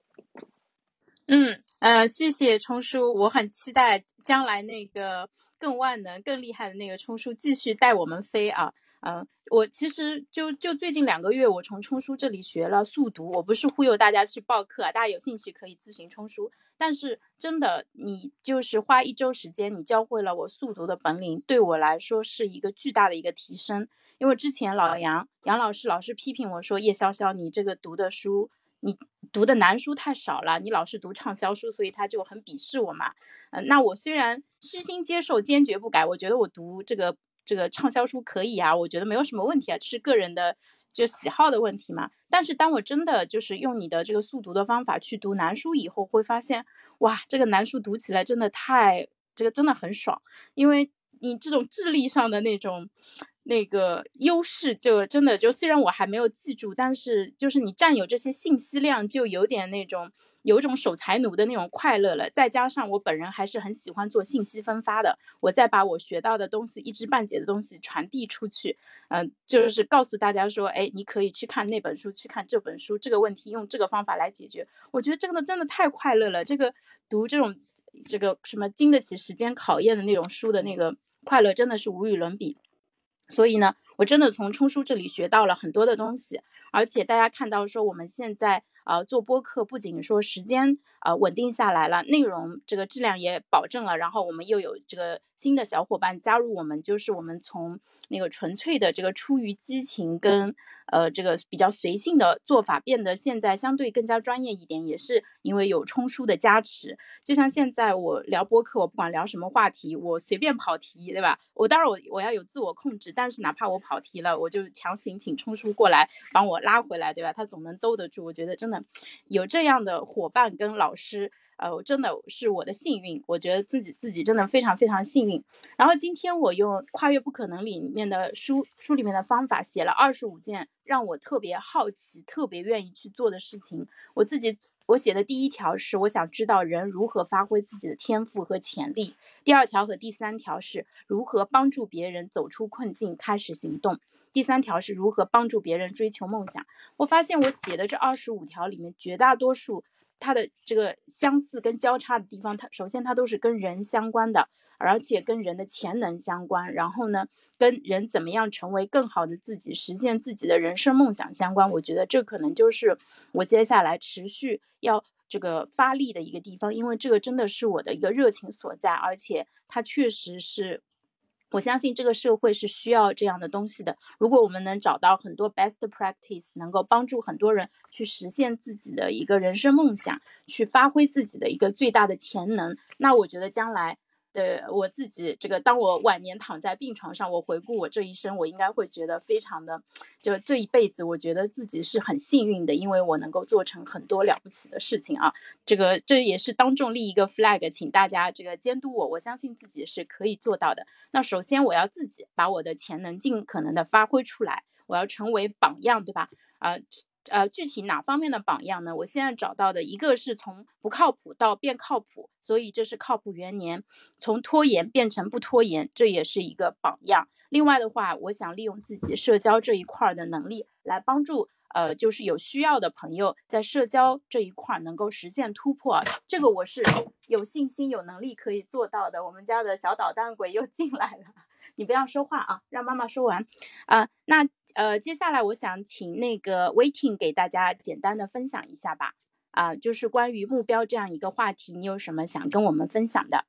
嗯，呃，谢谢冲叔，我很期待将来那个更万能、更厉害的那个冲叔继续带我们飞啊。嗯，我其实就就最近两个月，我从冲叔这里学了速读。我不是忽悠大家去报课，大家有兴趣可以自行冲叔。但是真的，你就是花一周时间，你教会了我速读的本领，对我来说是一个巨大的一个提升。因为之前老杨杨老师老是批评我说叶潇潇，你这个读的书，你读的难书太少了，你老是读畅销书，所以他就很鄙视我嘛。嗯，那我虽然虚心接受，坚决不改，我觉得我读这个。这个畅销书可以啊，我觉得没有什么问题啊，这是个人的就喜好的问题嘛。但是当我真的就是用你的这个速读的方法去读难书以后，会发现哇，这个难书读起来真的太这个真的很爽，因为你这种智力上的那种那个优势，就真的就虽然我还没有记住，但是就是你占有这些信息量，就有点那种。有种守财奴的那种快乐了，再加上我本人还是很喜欢做信息分发的，我再把我学到的东西一知半解的东西传递出去，嗯，就是告诉大家说，哎，你可以去看那本书，去看这本书，这个问题用这个方法来解决。我觉得真的真的太快乐了，这个读这种这个什么经得起时间考验的那种书的那个快乐真的是无与伦比。所以呢，我真的从冲叔这里学到了很多的东西，而且大家看到说我们现在。呃，做播客不仅说时间呃稳定下来了，内容这个质量也保证了，然后我们又有这个新的小伙伴加入我们，就是我们从那个纯粹的这个出于激情跟呃这个比较随性的做法，变得现在相对更加专业一点，也是因为有冲叔的加持。就像现在我聊播客，我不管聊什么话题，我随便跑题，对吧？我当然我我要有自我控制，但是哪怕我跑题了，我就强行请冲叔过来帮我拉回来，对吧？他总能兜得住，我觉得真的。有这样的伙伴跟老师，呃，真的是我的幸运，我觉得自己自己真的非常非常幸运。然后今天我用《跨越不可能》里面的书书里面的方法写了二十五件让我特别好奇、特别愿意去做的事情。我自己我写的第一条是我想知道人如何发挥自己的天赋和潜力，第二条和第三条是如何帮助别人走出困境、开始行动。第三条是如何帮助别人追求梦想。我发现我写的这二十五条里面，绝大多数它的这个相似跟交叉的地方，它首先它都是跟人相关的，而且跟人的潜能相关。然后呢，跟人怎么样成为更好的自己，实现自己的人生梦想相关。我觉得这可能就是我接下来持续要这个发力的一个地方，因为这个真的是我的一个热情所在，而且它确实是。我相信这个社会是需要这样的东西的。如果我们能找到很多 best practice，能够帮助很多人去实现自己的一个人生梦想，去发挥自己的一个最大的潜能，那我觉得将来。对我自己，这个当我晚年躺在病床上，我回顾我这一生，我应该会觉得非常的，就这一辈子，我觉得自己是很幸运的，因为我能够做成很多了不起的事情啊。这个这也是当众立一个 flag，请大家这个监督我，我相信自己是可以做到的。那首先我要自己把我的潜能尽可能的发挥出来，我要成为榜样，对吧？啊。呃具体哪方面的榜样呢？我现在找到的一个是从不靠谱到变靠谱，所以这是靠谱元年；从拖延变成不拖延，这也是一个榜样。另外的话，我想利用自己社交这一块的能力来帮助，呃，就是有需要的朋友在社交这一块能够实现突破，这个我是有信心、有能力可以做到的。我们家的小捣蛋鬼又进来了。你不要说话啊，让妈妈说完。啊，那呃，接下来我想请那个 Waiting 给大家简单的分享一下吧。啊，就是关于目标这样一个话题，你有什么想跟我们分享的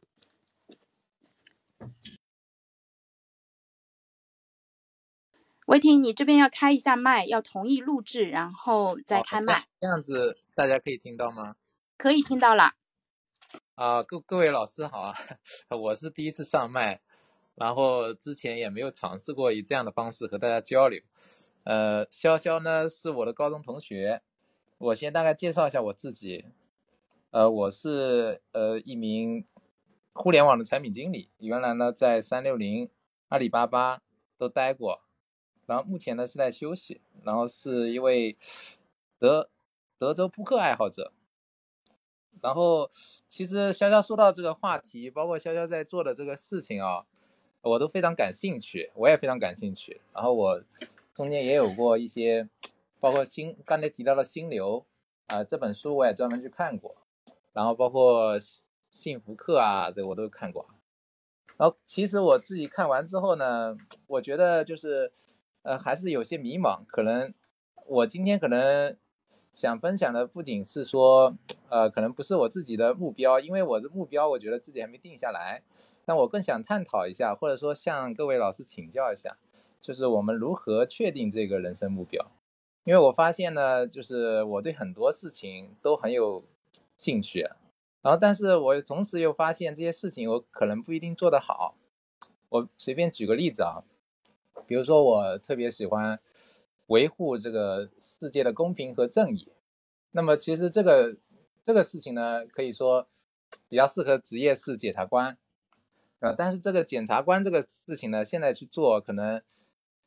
？Waiting，你这边要开一下麦，要同意录制，然后再开麦。这样子大家可以听到吗？可以听到了。啊，各各位老师好啊，我是第一次上麦。然后之前也没有尝试过以这样的方式和大家交流。呃，潇潇呢是我的高中同学，我先大概介绍一下我自己。呃，我是呃一名互联网的产品经理，原来呢在三六零、阿里巴巴都待过，然后目前呢是在休息，然后是一位德德州扑克爱好者。然后其实潇潇说到这个话题，包括潇潇在做的这个事情啊。我都非常感兴趣，我也非常感兴趣。然后我中间也有过一些，包括新刚才提到的《心流》啊这本书，我也专门去看过。然后包括《幸福课》啊，这我都看过。然后其实我自己看完之后呢，我觉得就是呃还是有些迷茫。可能我今天可能想分享的不仅是说，呃，可能不是我自己的目标，因为我的目标我觉得自己还没定下来。但我更想探讨一下，或者说向各位老师请教一下，就是我们如何确定这个人生目标？因为我发现呢，就是我对很多事情都很有兴趣，然后但是我同时又发现这些事情我可能不一定做得好。我随便举个例子啊，比如说我特别喜欢维护这个世界的公平和正义，那么其实这个这个事情呢，可以说比较适合职业是检察官。呃，但是这个检察官这个事情呢，现在去做可能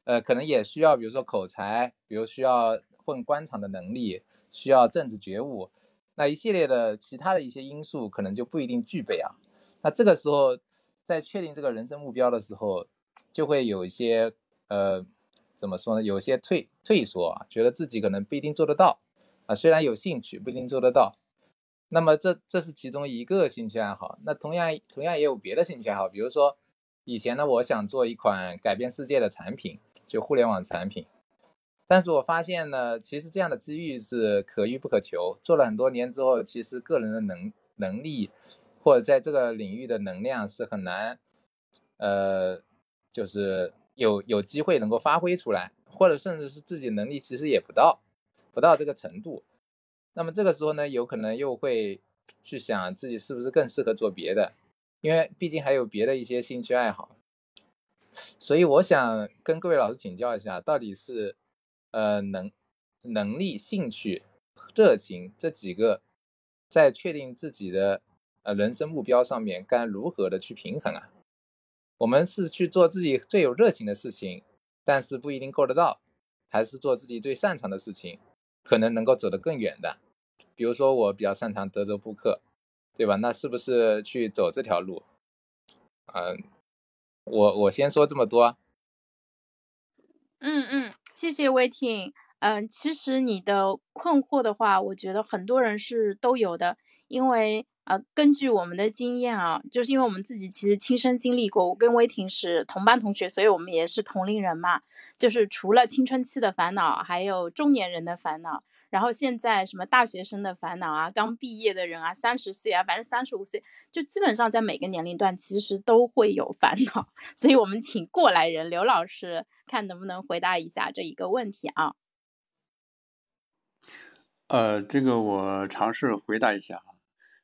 呃，可能也需要，比如说口才，比如需要混官场的能力，需要政治觉悟，那一系列的其他的一些因素可能就不一定具备啊。那这个时候，在确定这个人生目标的时候，就会有一些呃，怎么说呢？有些退退缩啊，觉得自己可能不一定做得到啊。虽然有兴趣，不一定做得到。那么这这是其中一个兴趣爱好。那同样同样也有别的兴趣爱好，比如说以前呢，我想做一款改变世界的产品。就互联网产品，但是我发现呢，其实这样的机遇是可遇不可求。做了很多年之后，其实个人的能能力或者在这个领域的能量是很难，呃，就是有有机会能够发挥出来，或者甚至是自己能力其实也不到，不到这个程度。那么这个时候呢，有可能又会去想自己是不是更适合做别的，因为毕竟还有别的一些兴趣爱好。所以我想跟各位老师请教一下，到底是呃能能力、兴趣、热情这几个，在确定自己的呃人生目标上面，该如何的去平衡啊？我们是去做自己最有热情的事情，但是不一定够得到，还是做自己最擅长的事情，可能能够走得更远的？比如说我比较擅长德州扑克，对吧？那是不是去走这条路？嗯。我我先说这么多。嗯嗯，谢谢威霆。嗯，其实你的困惑的话，我觉得很多人是都有的，因为呃，根据我们的经验啊，就是因为我们自己其实亲身经历过，我跟威霆是同班同学，所以我们也是同龄人嘛。就是除了青春期的烦恼，还有中年人的烦恼。然后现在什么大学生的烦恼啊，刚毕业的人啊，三十岁啊，反正三十五岁，就基本上在每个年龄段其实都会有烦恼。所以我们请过来人刘老师，看能不能回答一下这一个问题啊？呃，这个我尝试回答一下。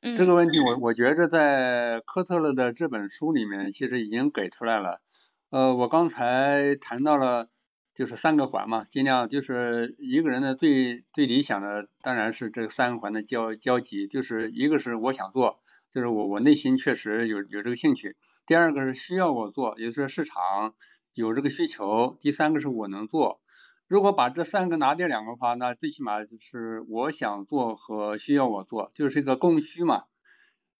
嗯。这个问题我我觉着在科特勒的这本书里面其实已经给出来了。呃，我刚才谈到了。就是三个环嘛，尽量就是一个人的最最理想的当然是这三个环的交交集，就是一个是我想做，就是我我内心确实有有这个兴趣；第二个是需要我做，也就是市场有这个需求；第三个是我能做。如果把这三个拿掉两个的话，那最起码就是我想做和需要我做，就是一个供需嘛。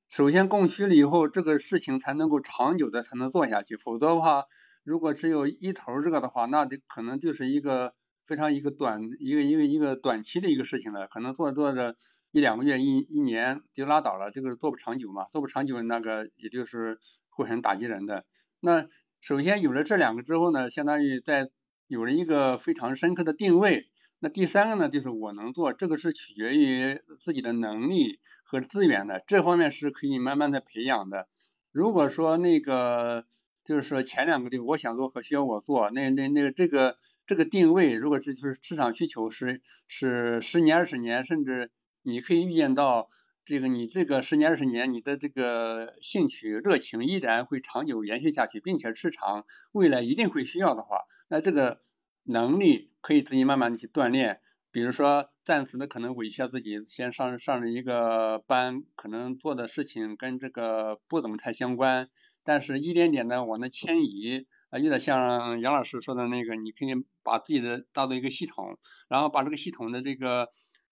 首先供需了以后，这个事情才能够长久的才能做下去，否则的话。如果只有一头这个的话，那就可能就是一个非常一个短一个一个一个短期的一个事情了，可能做着做着一两个月一一年就拉倒了，这个做不长久嘛，做不长久那个也就是会很打击人的。那首先有了这两个之后呢，相当于在有了一个非常深刻的定位。那第三个呢，就是我能做，这个是取决于自己的能力和资源的，这方面是可以慢慢的培养的。如果说那个。就是说前两个就我想做和需要我做，那那那个这个这个定位，如果是就是市场需求是是十年二十年，甚至你可以预见到这个你这个十年二十年你的这个兴趣热情依然会长久延续下去，并且市场未来一定会需要的话，那这个能力可以自己慢慢的去锻炼，比如说暂时的可能委屈下自己先上上了一个班，可能做的事情跟这个不怎么太相关。但是一点点的往那迁移，啊，有点像杨老师说的那个，你可以把自己的当做一个系统，然后把这个系统的这个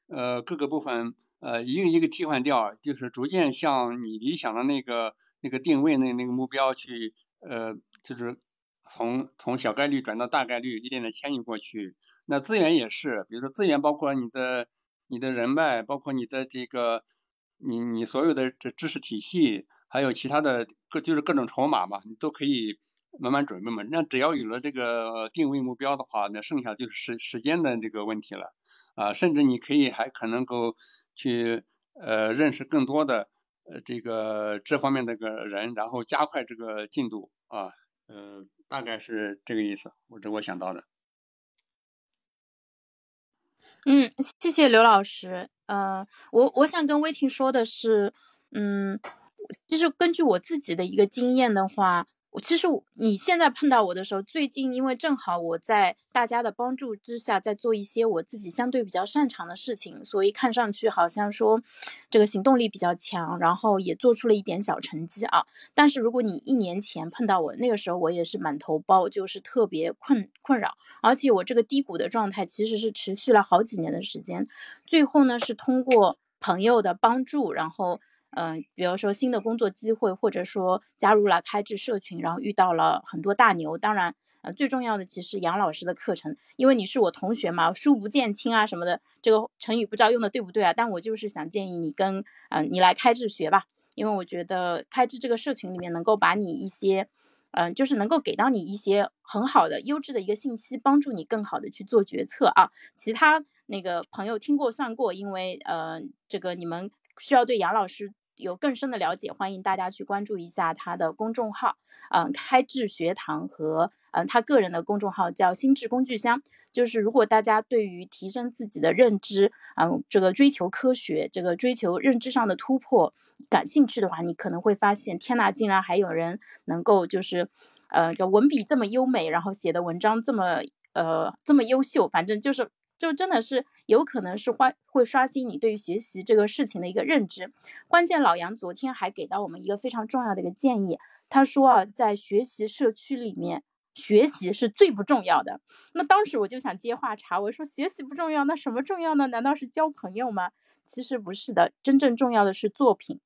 呃各个部分呃一个一个替换掉，就是逐渐向你理想的那个那个定位那那个目标去呃就是从从小概率转到大概率，一点点迁移过去。那资源也是，比如说资源包括你的你的人脉，包括你的这个你你所有的这知识体系。还有其他的各就是各种筹码嘛，你都可以慢慢准备嘛。那只要有了这个定位目标的话，那剩下就是时时间的这个问题了啊。甚至你可以还可能够去呃认识更多的呃这个这方面的个人，然后加快这个进度啊。呃，大概是这个意思，我这我想到的。嗯，谢谢刘老师。呃，我我想跟威婷说的是，嗯。就是根据我自己的一个经验的话，我其实你现在碰到我的时候，最近因为正好我在大家的帮助之下，在做一些我自己相对比较擅长的事情，所以看上去好像说这个行动力比较强，然后也做出了一点小成绩啊。但是如果你一年前碰到我，那个时候我也是满头包，就是特别困困扰，而且我这个低谷的状态其实是持续了好几年的时间，最后呢是通过朋友的帮助，然后。嗯，比如说新的工作机会，或者说加入了开智社群，然后遇到了很多大牛。当然，呃，最重要的其实杨老师的课程，因为你是我同学嘛，书不见亲啊什么的，这个成语不知道用的对不对啊？但我就是想建议你跟，嗯，你来开智学吧，因为我觉得开智这个社群里面能够把你一些，嗯，就是能够给到你一些很好的优质的一个信息，帮助你更好的去做决策啊。其他那个朋友听过算过，因为呃，这个你们需要对杨老师。有更深的了解，欢迎大家去关注一下他的公众号，嗯，开智学堂和嗯他个人的公众号叫心智工具箱。就是如果大家对于提升自己的认知，嗯，这个追求科学，这个追求认知上的突破感兴趣的话，你可能会发现，天呐，竟然还有人能够就是，呃，文笔这么优美，然后写的文章这么呃这么优秀，反正就是。就真的是有可能是会会刷新你对于学习这个事情的一个认知。关键老杨昨天还给到我们一个非常重要的一个建议，他说啊，在学习社区里面，学习是最不重要的。那当时我就想接话茬，我说学习不重要，那什么重要呢？难道是交朋友吗？其实不是的，真正重要的是作品。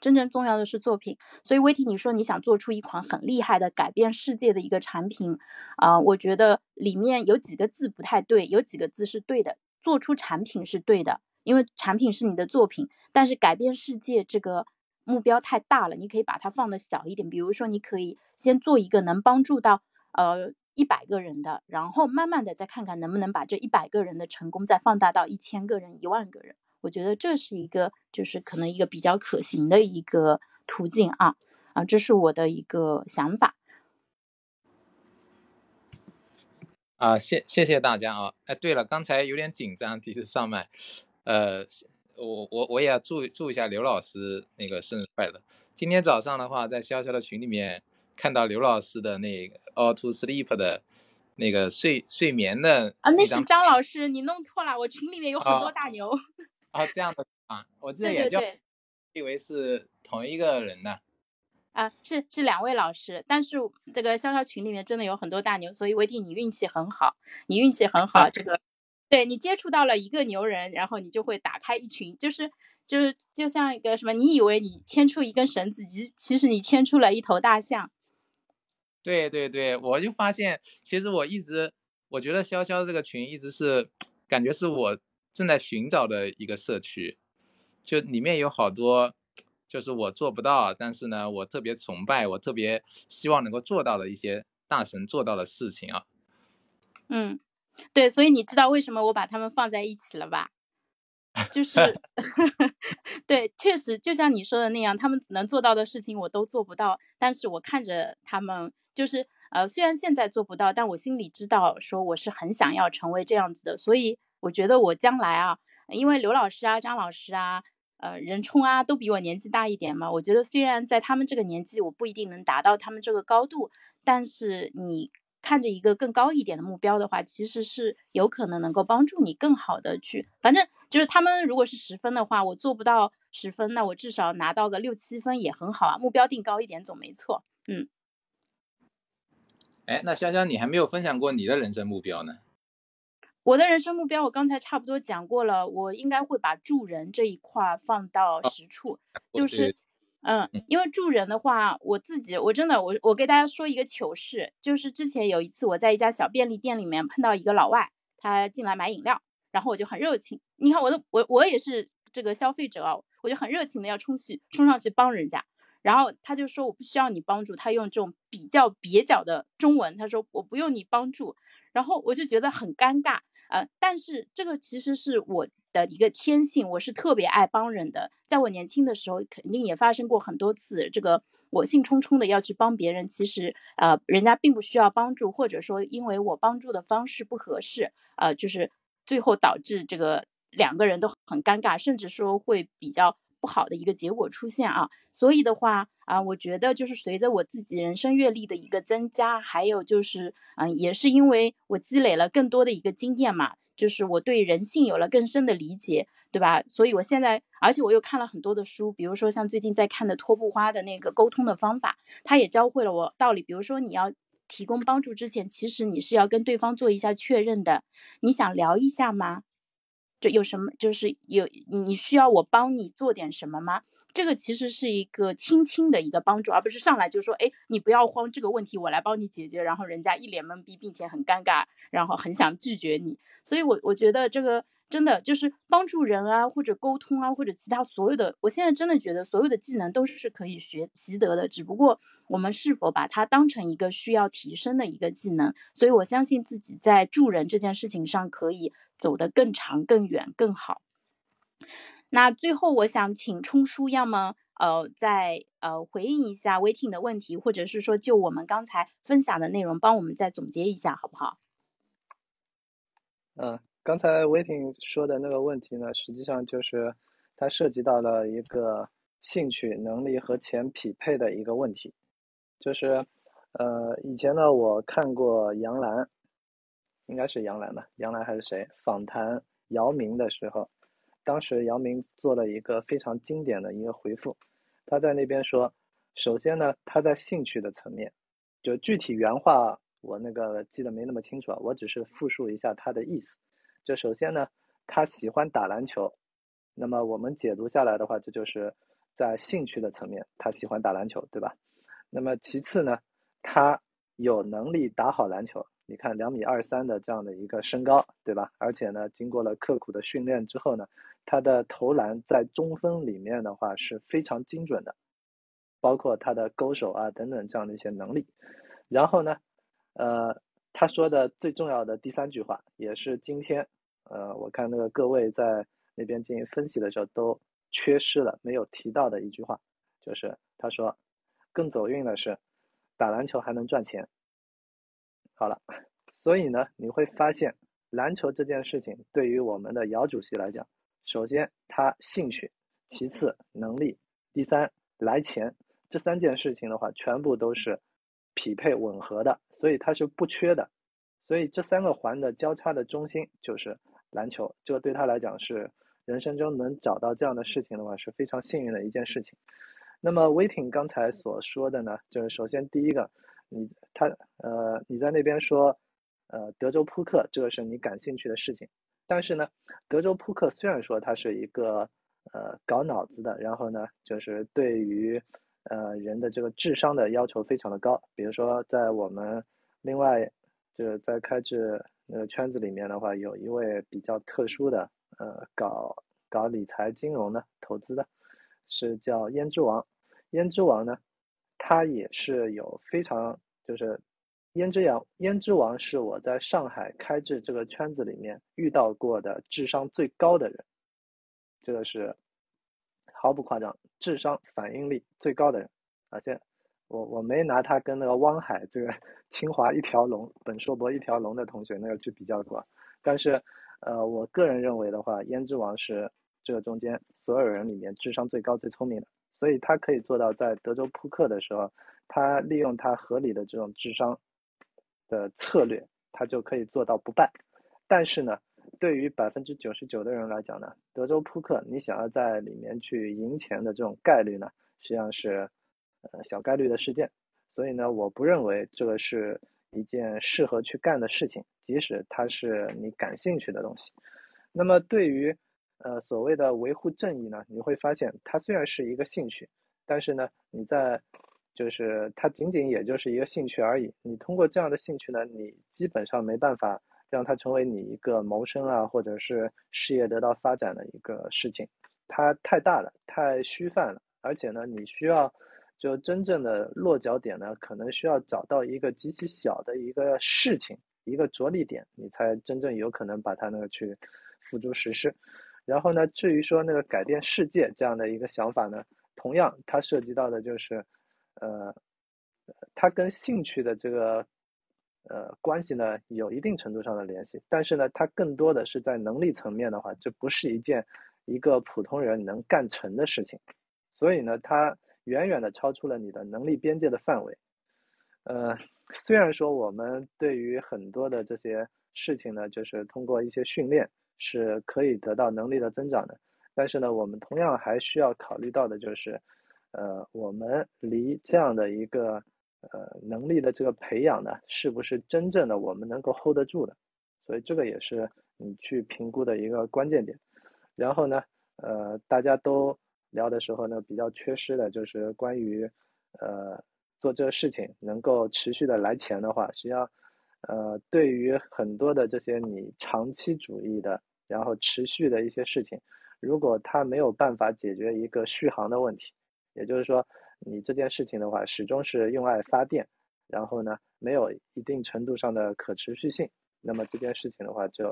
真正重要的是作品，所以威提你说你想做出一款很厉害的改变世界的一个产品，啊，我觉得里面有几个字不太对，有几个字是对的。做出产品是对的，因为产品是你的作品，但是改变世界这个目标太大了，你可以把它放的小一点。比如说，你可以先做一个能帮助到呃一百个人的，然后慢慢的再看看能不能把这一百个人的成功再放大到一千个人、一万个人。我觉得这是一个，就是可能一个比较可行的一个途径啊啊，这是我的一个想法。啊，谢谢谢大家啊！哎，对了，刚才有点紧张，第一次上麦，呃，我我我也要祝祝一下刘老师那个生日快乐。今天早上的话，在潇潇的群里面看到刘老师的那个 All to Sleep 的那个睡睡眠的啊，那是张老师，你弄错了，我群里面有很多大牛。啊，这样的啊，我这也就，以为是同一个人呢。啊，是是两位老师，但是这个潇潇群里面真的有很多大牛，所以威弟你运气很好，你运气很 好，这个对你接触到了一个牛人，然后你就会打开一群，就是就是就像一个什么，你以为你牵出一根绳子，其其实你牵出了一头大象。对对对，我就发现，其实我一直我觉得潇潇这个群一直是感觉是我。正在寻找的一个社区，就里面有好多，就是我做不到，但是呢，我特别崇拜，我特别希望能够做到的一些大神做到的事情啊。嗯，对，所以你知道为什么我把他们放在一起了吧？就是，对，确实就像你说的那样，他们能做到的事情我都做不到，但是我看着他们，就是呃，虽然现在做不到，但我心里知道，说我是很想要成为这样子的，所以。我觉得我将来啊，因为刘老师啊、张老师啊、呃任冲啊都比我年纪大一点嘛。我觉得虽然在他们这个年纪，我不一定能达到他们这个高度，但是你看着一个更高一点的目标的话，其实是有可能能够帮助你更好的去。反正就是他们如果是十分的话，我做不到十分，那我至少拿到个六七分也很好啊。目标定高一点总没错。嗯。哎，那潇潇，你还没有分享过你的人生目标呢？我的人生目标，我刚才差不多讲过了。我应该会把助人这一块放到实处，就是，嗯，因为助人的话，我自己我真的我我给大家说一个糗事，就是之前有一次我在一家小便利店里面碰到一个老外，他进来买饮料，然后我就很热情，你看我都我我也是这个消费者啊，我就很热情的要冲去冲上去帮人家，然后他就说我不需要你帮助，他用这种比较蹩脚的中文，他说我不用你帮助，然后我就觉得很尴尬。呃，但是这个其实是我的一个天性，我是特别爱帮人的。在我年轻的时候，肯定也发生过很多次，这个我兴冲冲的要去帮别人，其实呃，人家并不需要帮助，或者说因为我帮助的方式不合适，呃，就是最后导致这个两个人都很尴尬，甚至说会比较。不好的一个结果出现啊。所以的话啊，我觉得就是随着我自己人生阅历的一个增加，还有就是嗯，也是因为我积累了更多的一个经验嘛，就是我对人性有了更深的理解，对吧？所以我现在，而且我又看了很多的书，比如说像最近在看的托布花的那个沟通的方法，他也教会了我道理，比如说你要。提供帮助之前，其实你是要跟对方做一下确认的。你想聊一下吗？有什么，就是有你需要我帮你做点什么吗？这个其实是一个轻轻的一个帮助，而不是上来就说，哎，你不要慌，这个问题我来帮你解决。然后人家一脸懵逼，并且很尴尬，然后很想拒绝你。所以，我我觉得这个。真的就是帮助人啊，或者沟通啊，或者其他所有的，我现在真的觉得所有的技能都是可以学习得的，只不过我们是否把它当成一个需要提升的一个技能。所以我相信自己在助人这件事情上可以走得更长、更远、更好。那最后我想请冲叔，要么呃再呃回应一下 waiting 的问题，或者是说就我们刚才分享的内容，帮我们再总结一下，好不好？嗯。刚才 Waiting 说的那个问题呢，实际上就是它涉及到了一个兴趣、能力和钱匹配的一个问题。就是，呃，以前呢，我看过杨澜，应该是杨澜吧？杨澜还是谁？访谈姚明的时候，当时姚明做了一个非常经典的一个回复。他在那边说，首先呢，他在兴趣的层面，就具体原话我那个记得没那么清楚啊，我只是复述一下他的意思。就首先呢，他喜欢打篮球，那么我们解读下来的话，这就是在兴趣的层面，他喜欢打篮球，对吧？那么其次呢，他有能力打好篮球。你看两米二三的这样的一个身高，对吧？而且呢，经过了刻苦的训练之后呢，他的投篮在中锋里面的话是非常精准的，包括他的勾手啊等等这样的一些能力。然后呢，呃，他说的最重要的第三句话，也是今天。呃，我看那个各位在那边进行分析的时候，都缺失了没有提到的一句话，就是他说，更走运的是，打篮球还能赚钱。好了，所以呢，你会发现篮球这件事情对于我们的姚主席来讲，首先他兴趣，其次能力，第三来钱，这三件事情的话，全部都是匹配吻合的，所以他是不缺的。所以这三个环的交叉的中心就是。篮球，这个对他来讲是人生中能找到这样的事情的话是非常幸运的一件事情。那么威霆刚才所说的呢，就是首先第一个，你他呃你在那边说，呃德州扑克这个是你感兴趣的事情，但是呢，德州扑克虽然说它是一个呃搞脑子的，然后呢就是对于呃人的这个智商的要求非常的高，比如说在我们另外就是在开智。那个圈子里面的话，有一位比较特殊的，呃，搞搞理财金融的投资的，是叫胭脂王。胭脂王呢，他也是有非常就是胭脂王，胭脂王是我在上海开智这个圈子里面遇到过的智商最高的人，这个是毫不夸张，智商反应力最高的人，而且。我我没拿他跟那个汪海这个清华一条龙、本硕博一条龙的同学那个去比较过，但是，呃，我个人认为的话，胭脂王是这个中间所有人里面智商最高、最聪明的，所以他可以做到在德州扑克的时候，他利用他合理的这种智商的策略，他就可以做到不败。但是呢，对于百分之九十九的人来讲呢，德州扑克你想要在里面去赢钱的这种概率呢，实际上是。呃，小概率的事件，所以呢，我不认为这个是一件适合去干的事情，即使它是你感兴趣的东西。那么，对于呃所谓的维护正义呢，你会发现它虽然是一个兴趣，但是呢，你在就是它仅仅也就是一个兴趣而已。你通过这样的兴趣呢，你基本上没办法让它成为你一个谋生啊，或者是事业得到发展的一个事情。它太大了，太虚泛了，而且呢，你需要。就真正的落脚点呢，可能需要找到一个极其小的一个事情，一个着力点，你才真正有可能把它那个去付诸实施。然后呢，至于说那个改变世界这样的一个想法呢，同样它涉及到的就是，呃，它跟兴趣的这个呃关系呢，有一定程度上的联系。但是呢，它更多的是在能力层面的话，这不是一件一个普通人能干成的事情，所以呢，它远远的超出了你的能力边界的范围。呃，虽然说我们对于很多的这些事情呢，就是通过一些训练是可以得到能力的增长的，但是呢，我们同样还需要考虑到的就是，呃，我们离这样的一个呃能力的这个培养呢，是不是真正的我们能够 hold 得住的？所以这个也是你去评估的一个关键点。然后呢，呃，大家都聊的时候呢，比较缺失的就是关于呃。做这个事情能够持续的来钱的话，实际上，呃，对于很多的这些你长期主义的，然后持续的一些事情，如果它没有办法解决一个续航的问题，也就是说，你这件事情的话始终是用爱发电，然后呢，没有一定程度上的可持续性，那么这件事情的话就，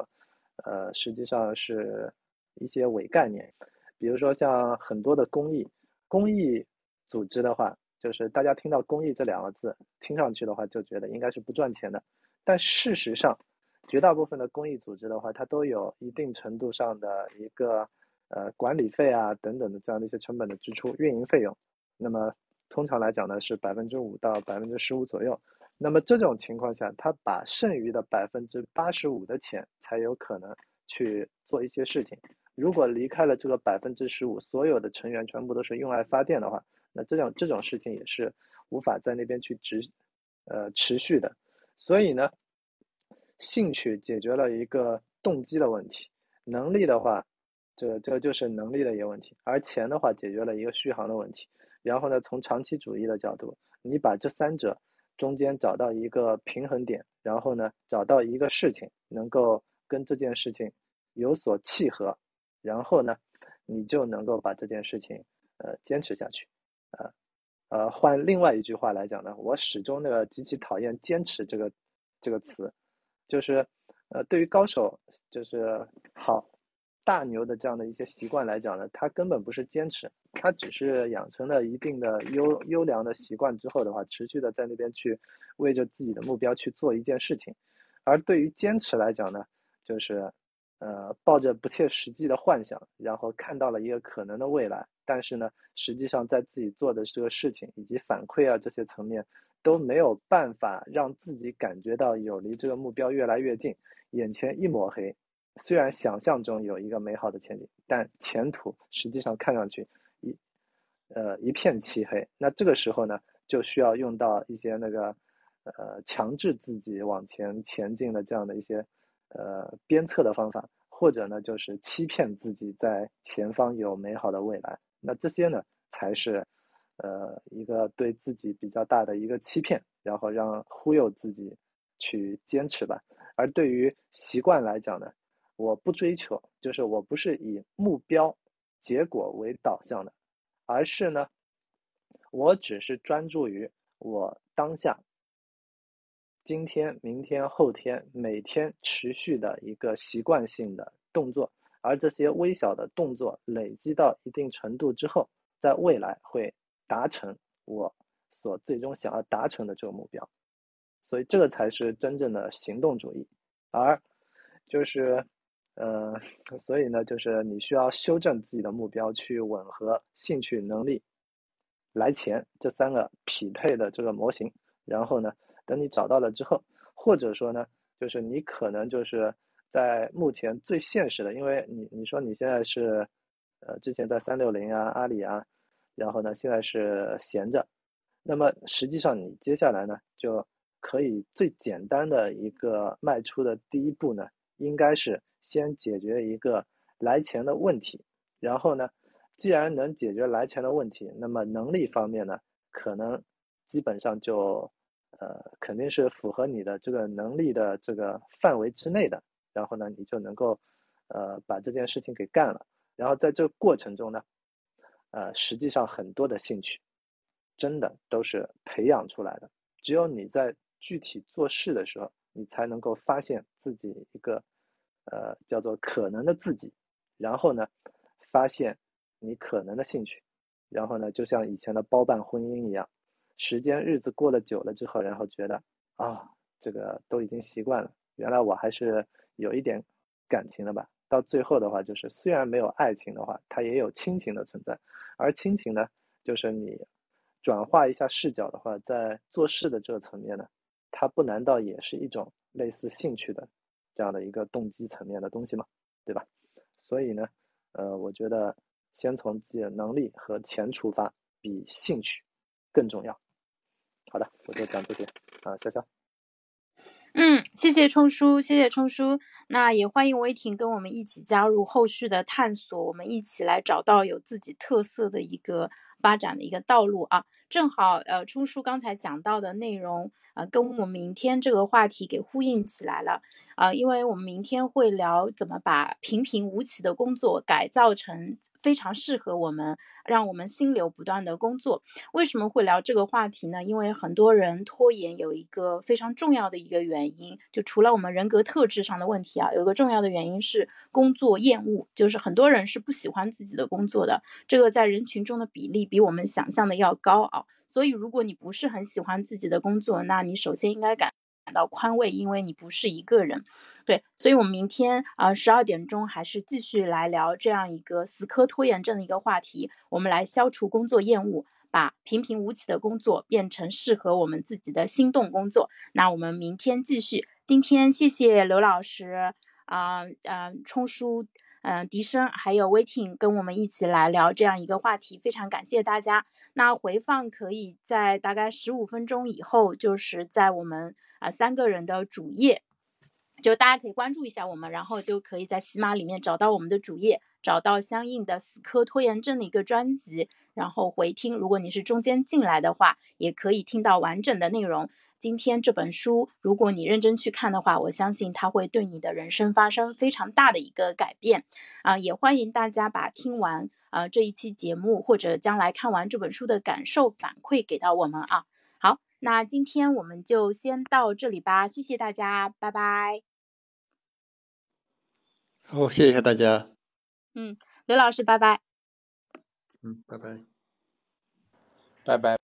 呃，实际上是一些伪概念，比如说像很多的公益公益组织的话。就是大家听到公益这两个字，听上去的话就觉得应该是不赚钱的，但事实上，绝大部分的公益组织的话，它都有一定程度上的一个呃管理费啊等等的这样的一些成本的支出，运营费用。那么通常来讲呢，是百分之五到百分之十五左右。那么这种情况下，他把剩余的百分之八十五的钱才有可能去做一些事情。如果离开了这个百分之十五，所有的成员全部都是用爱发电的话。那这种这种事情也是无法在那边去持，呃持续的，所以呢，兴趣解决了一个动机的问题，能力的话，这这就是能力的一个问题，而钱的话解决了一个续航的问题。然后呢，从长期主义的角度，你把这三者中间找到一个平衡点，然后呢，找到一个事情能够跟这件事情有所契合，然后呢，你就能够把这件事情呃坚持下去。呃，呃，换另外一句话来讲呢，我始终那个极其讨厌“坚持”这个这个词，就是，呃，对于高手，就是好大牛的这样的一些习惯来讲呢，他根本不是坚持，他只是养成了一定的优优良的习惯之后的话，持续的在那边去为着自己的目标去做一件事情，而对于坚持来讲呢，就是。呃，抱着不切实际的幻想，然后看到了一个可能的未来，但是呢，实际上在自己做的这个事情以及反馈啊这些层面都没有办法让自己感觉到有离这个目标越来越近，眼前一抹黑。虽然想象中有一个美好的前景，但前途实际上看上去一呃一片漆黑。那这个时候呢，就需要用到一些那个呃强制自己往前前进的这样的一些。呃，鞭策的方法，或者呢，就是欺骗自己在前方有美好的未来。那这些呢，才是呃一个对自己比较大的一个欺骗，然后让忽悠自己去坚持吧。而对于习惯来讲呢，我不追求，就是我不是以目标结果为导向的，而是呢，我只是专注于我当下。今天、明天、后天，每天持续的一个习惯性的动作，而这些微小的动作累积到一定程度之后，在未来会达成我所最终想要达成的这个目标。所以，这个才是真正的行动主义。而就是，呃，所以呢，就是你需要修正自己的目标，去吻合兴趣、能力、来钱这三个匹配的这个模型，然后呢。等你找到了之后，或者说呢，就是你可能就是在目前最现实的，因为你你说你现在是，呃，之前在三六零啊、阿里啊，然后呢现在是闲着，那么实际上你接下来呢就可以最简单的一个迈出的第一步呢，应该是先解决一个来钱的问题，然后呢，既然能解决来钱的问题，那么能力方面呢，可能基本上就。呃，肯定是符合你的这个能力的这个范围之内的，然后呢，你就能够，呃，把这件事情给干了。然后在这个过程中呢，呃，实际上很多的兴趣，真的都是培养出来的。只有你在具体做事的时候，你才能够发现自己一个，呃，叫做可能的自己。然后呢，发现你可能的兴趣，然后呢，就像以前的包办婚姻一样。时间日子过了久了之后，然后觉得啊，这个都已经习惯了。原来我还是有一点感情的吧。到最后的话，就是虽然没有爱情的话，它也有亲情的存在。而亲情呢，就是你转化一下视角的话，在做事的这个层面呢，它不难道也是一种类似兴趣的这样的一个动机层面的东西吗？对吧？所以呢，呃，我觉得先从自己的能力和钱出发，比兴趣更重要。我就讲这些啊，潇潇。嗯，谢谢冲叔，谢谢冲叔。那也欢迎威霆跟我们一起加入后续的探索，我们一起来找到有自己特色的一个发展的一个道路啊。正好，呃，冲叔刚才讲到的内容，呃，跟我们明天这个话题给呼应起来了啊。因为我们明天会聊怎么把平平无奇的工作改造成非常适合我们，让我们心流不断的工作。为什么会聊这个话题呢？因为很多人拖延有一个非常重要的一个原因，就除了我们人格特质上的问题啊，有一个重要的原因是工作厌恶，就是很多人是不喜欢自己的工作的，这个在人群中的比例比我们想象的要高啊。所以，如果你不是很喜欢自己的工作，那你首先应该感感到宽慰，因为你不是一个人。对，所以我们明天啊十二点钟还是继续来聊这样一个死磕拖延症的一个话题，我们来消除工作厌恶，把平平无奇的工作变成适合我们自己的心动工作。那我们明天继续。今天谢谢刘老师啊，嗯，冲叔。嗯，笛声还有 waiting 跟我们一起来聊这样一个话题，非常感谢大家。那回放可以在大概十五分钟以后，就是在我们啊三个人的主页，就大家可以关注一下我们，然后就可以在喜马里面找到我们的主页，找到相应的死磕拖延症的一个专辑。然后回听，如果你是中间进来的话，也可以听到完整的内容。今天这本书，如果你认真去看的话，我相信它会对你的人生发生非常大的一个改变。啊，也欢迎大家把听完啊这一期节目，或者将来看完这本书的感受反馈给到我们啊。好，那今天我们就先到这里吧，谢谢大家，拜拜。好，谢谢大家。嗯，刘老师，拜拜。嗯，拜拜，拜拜。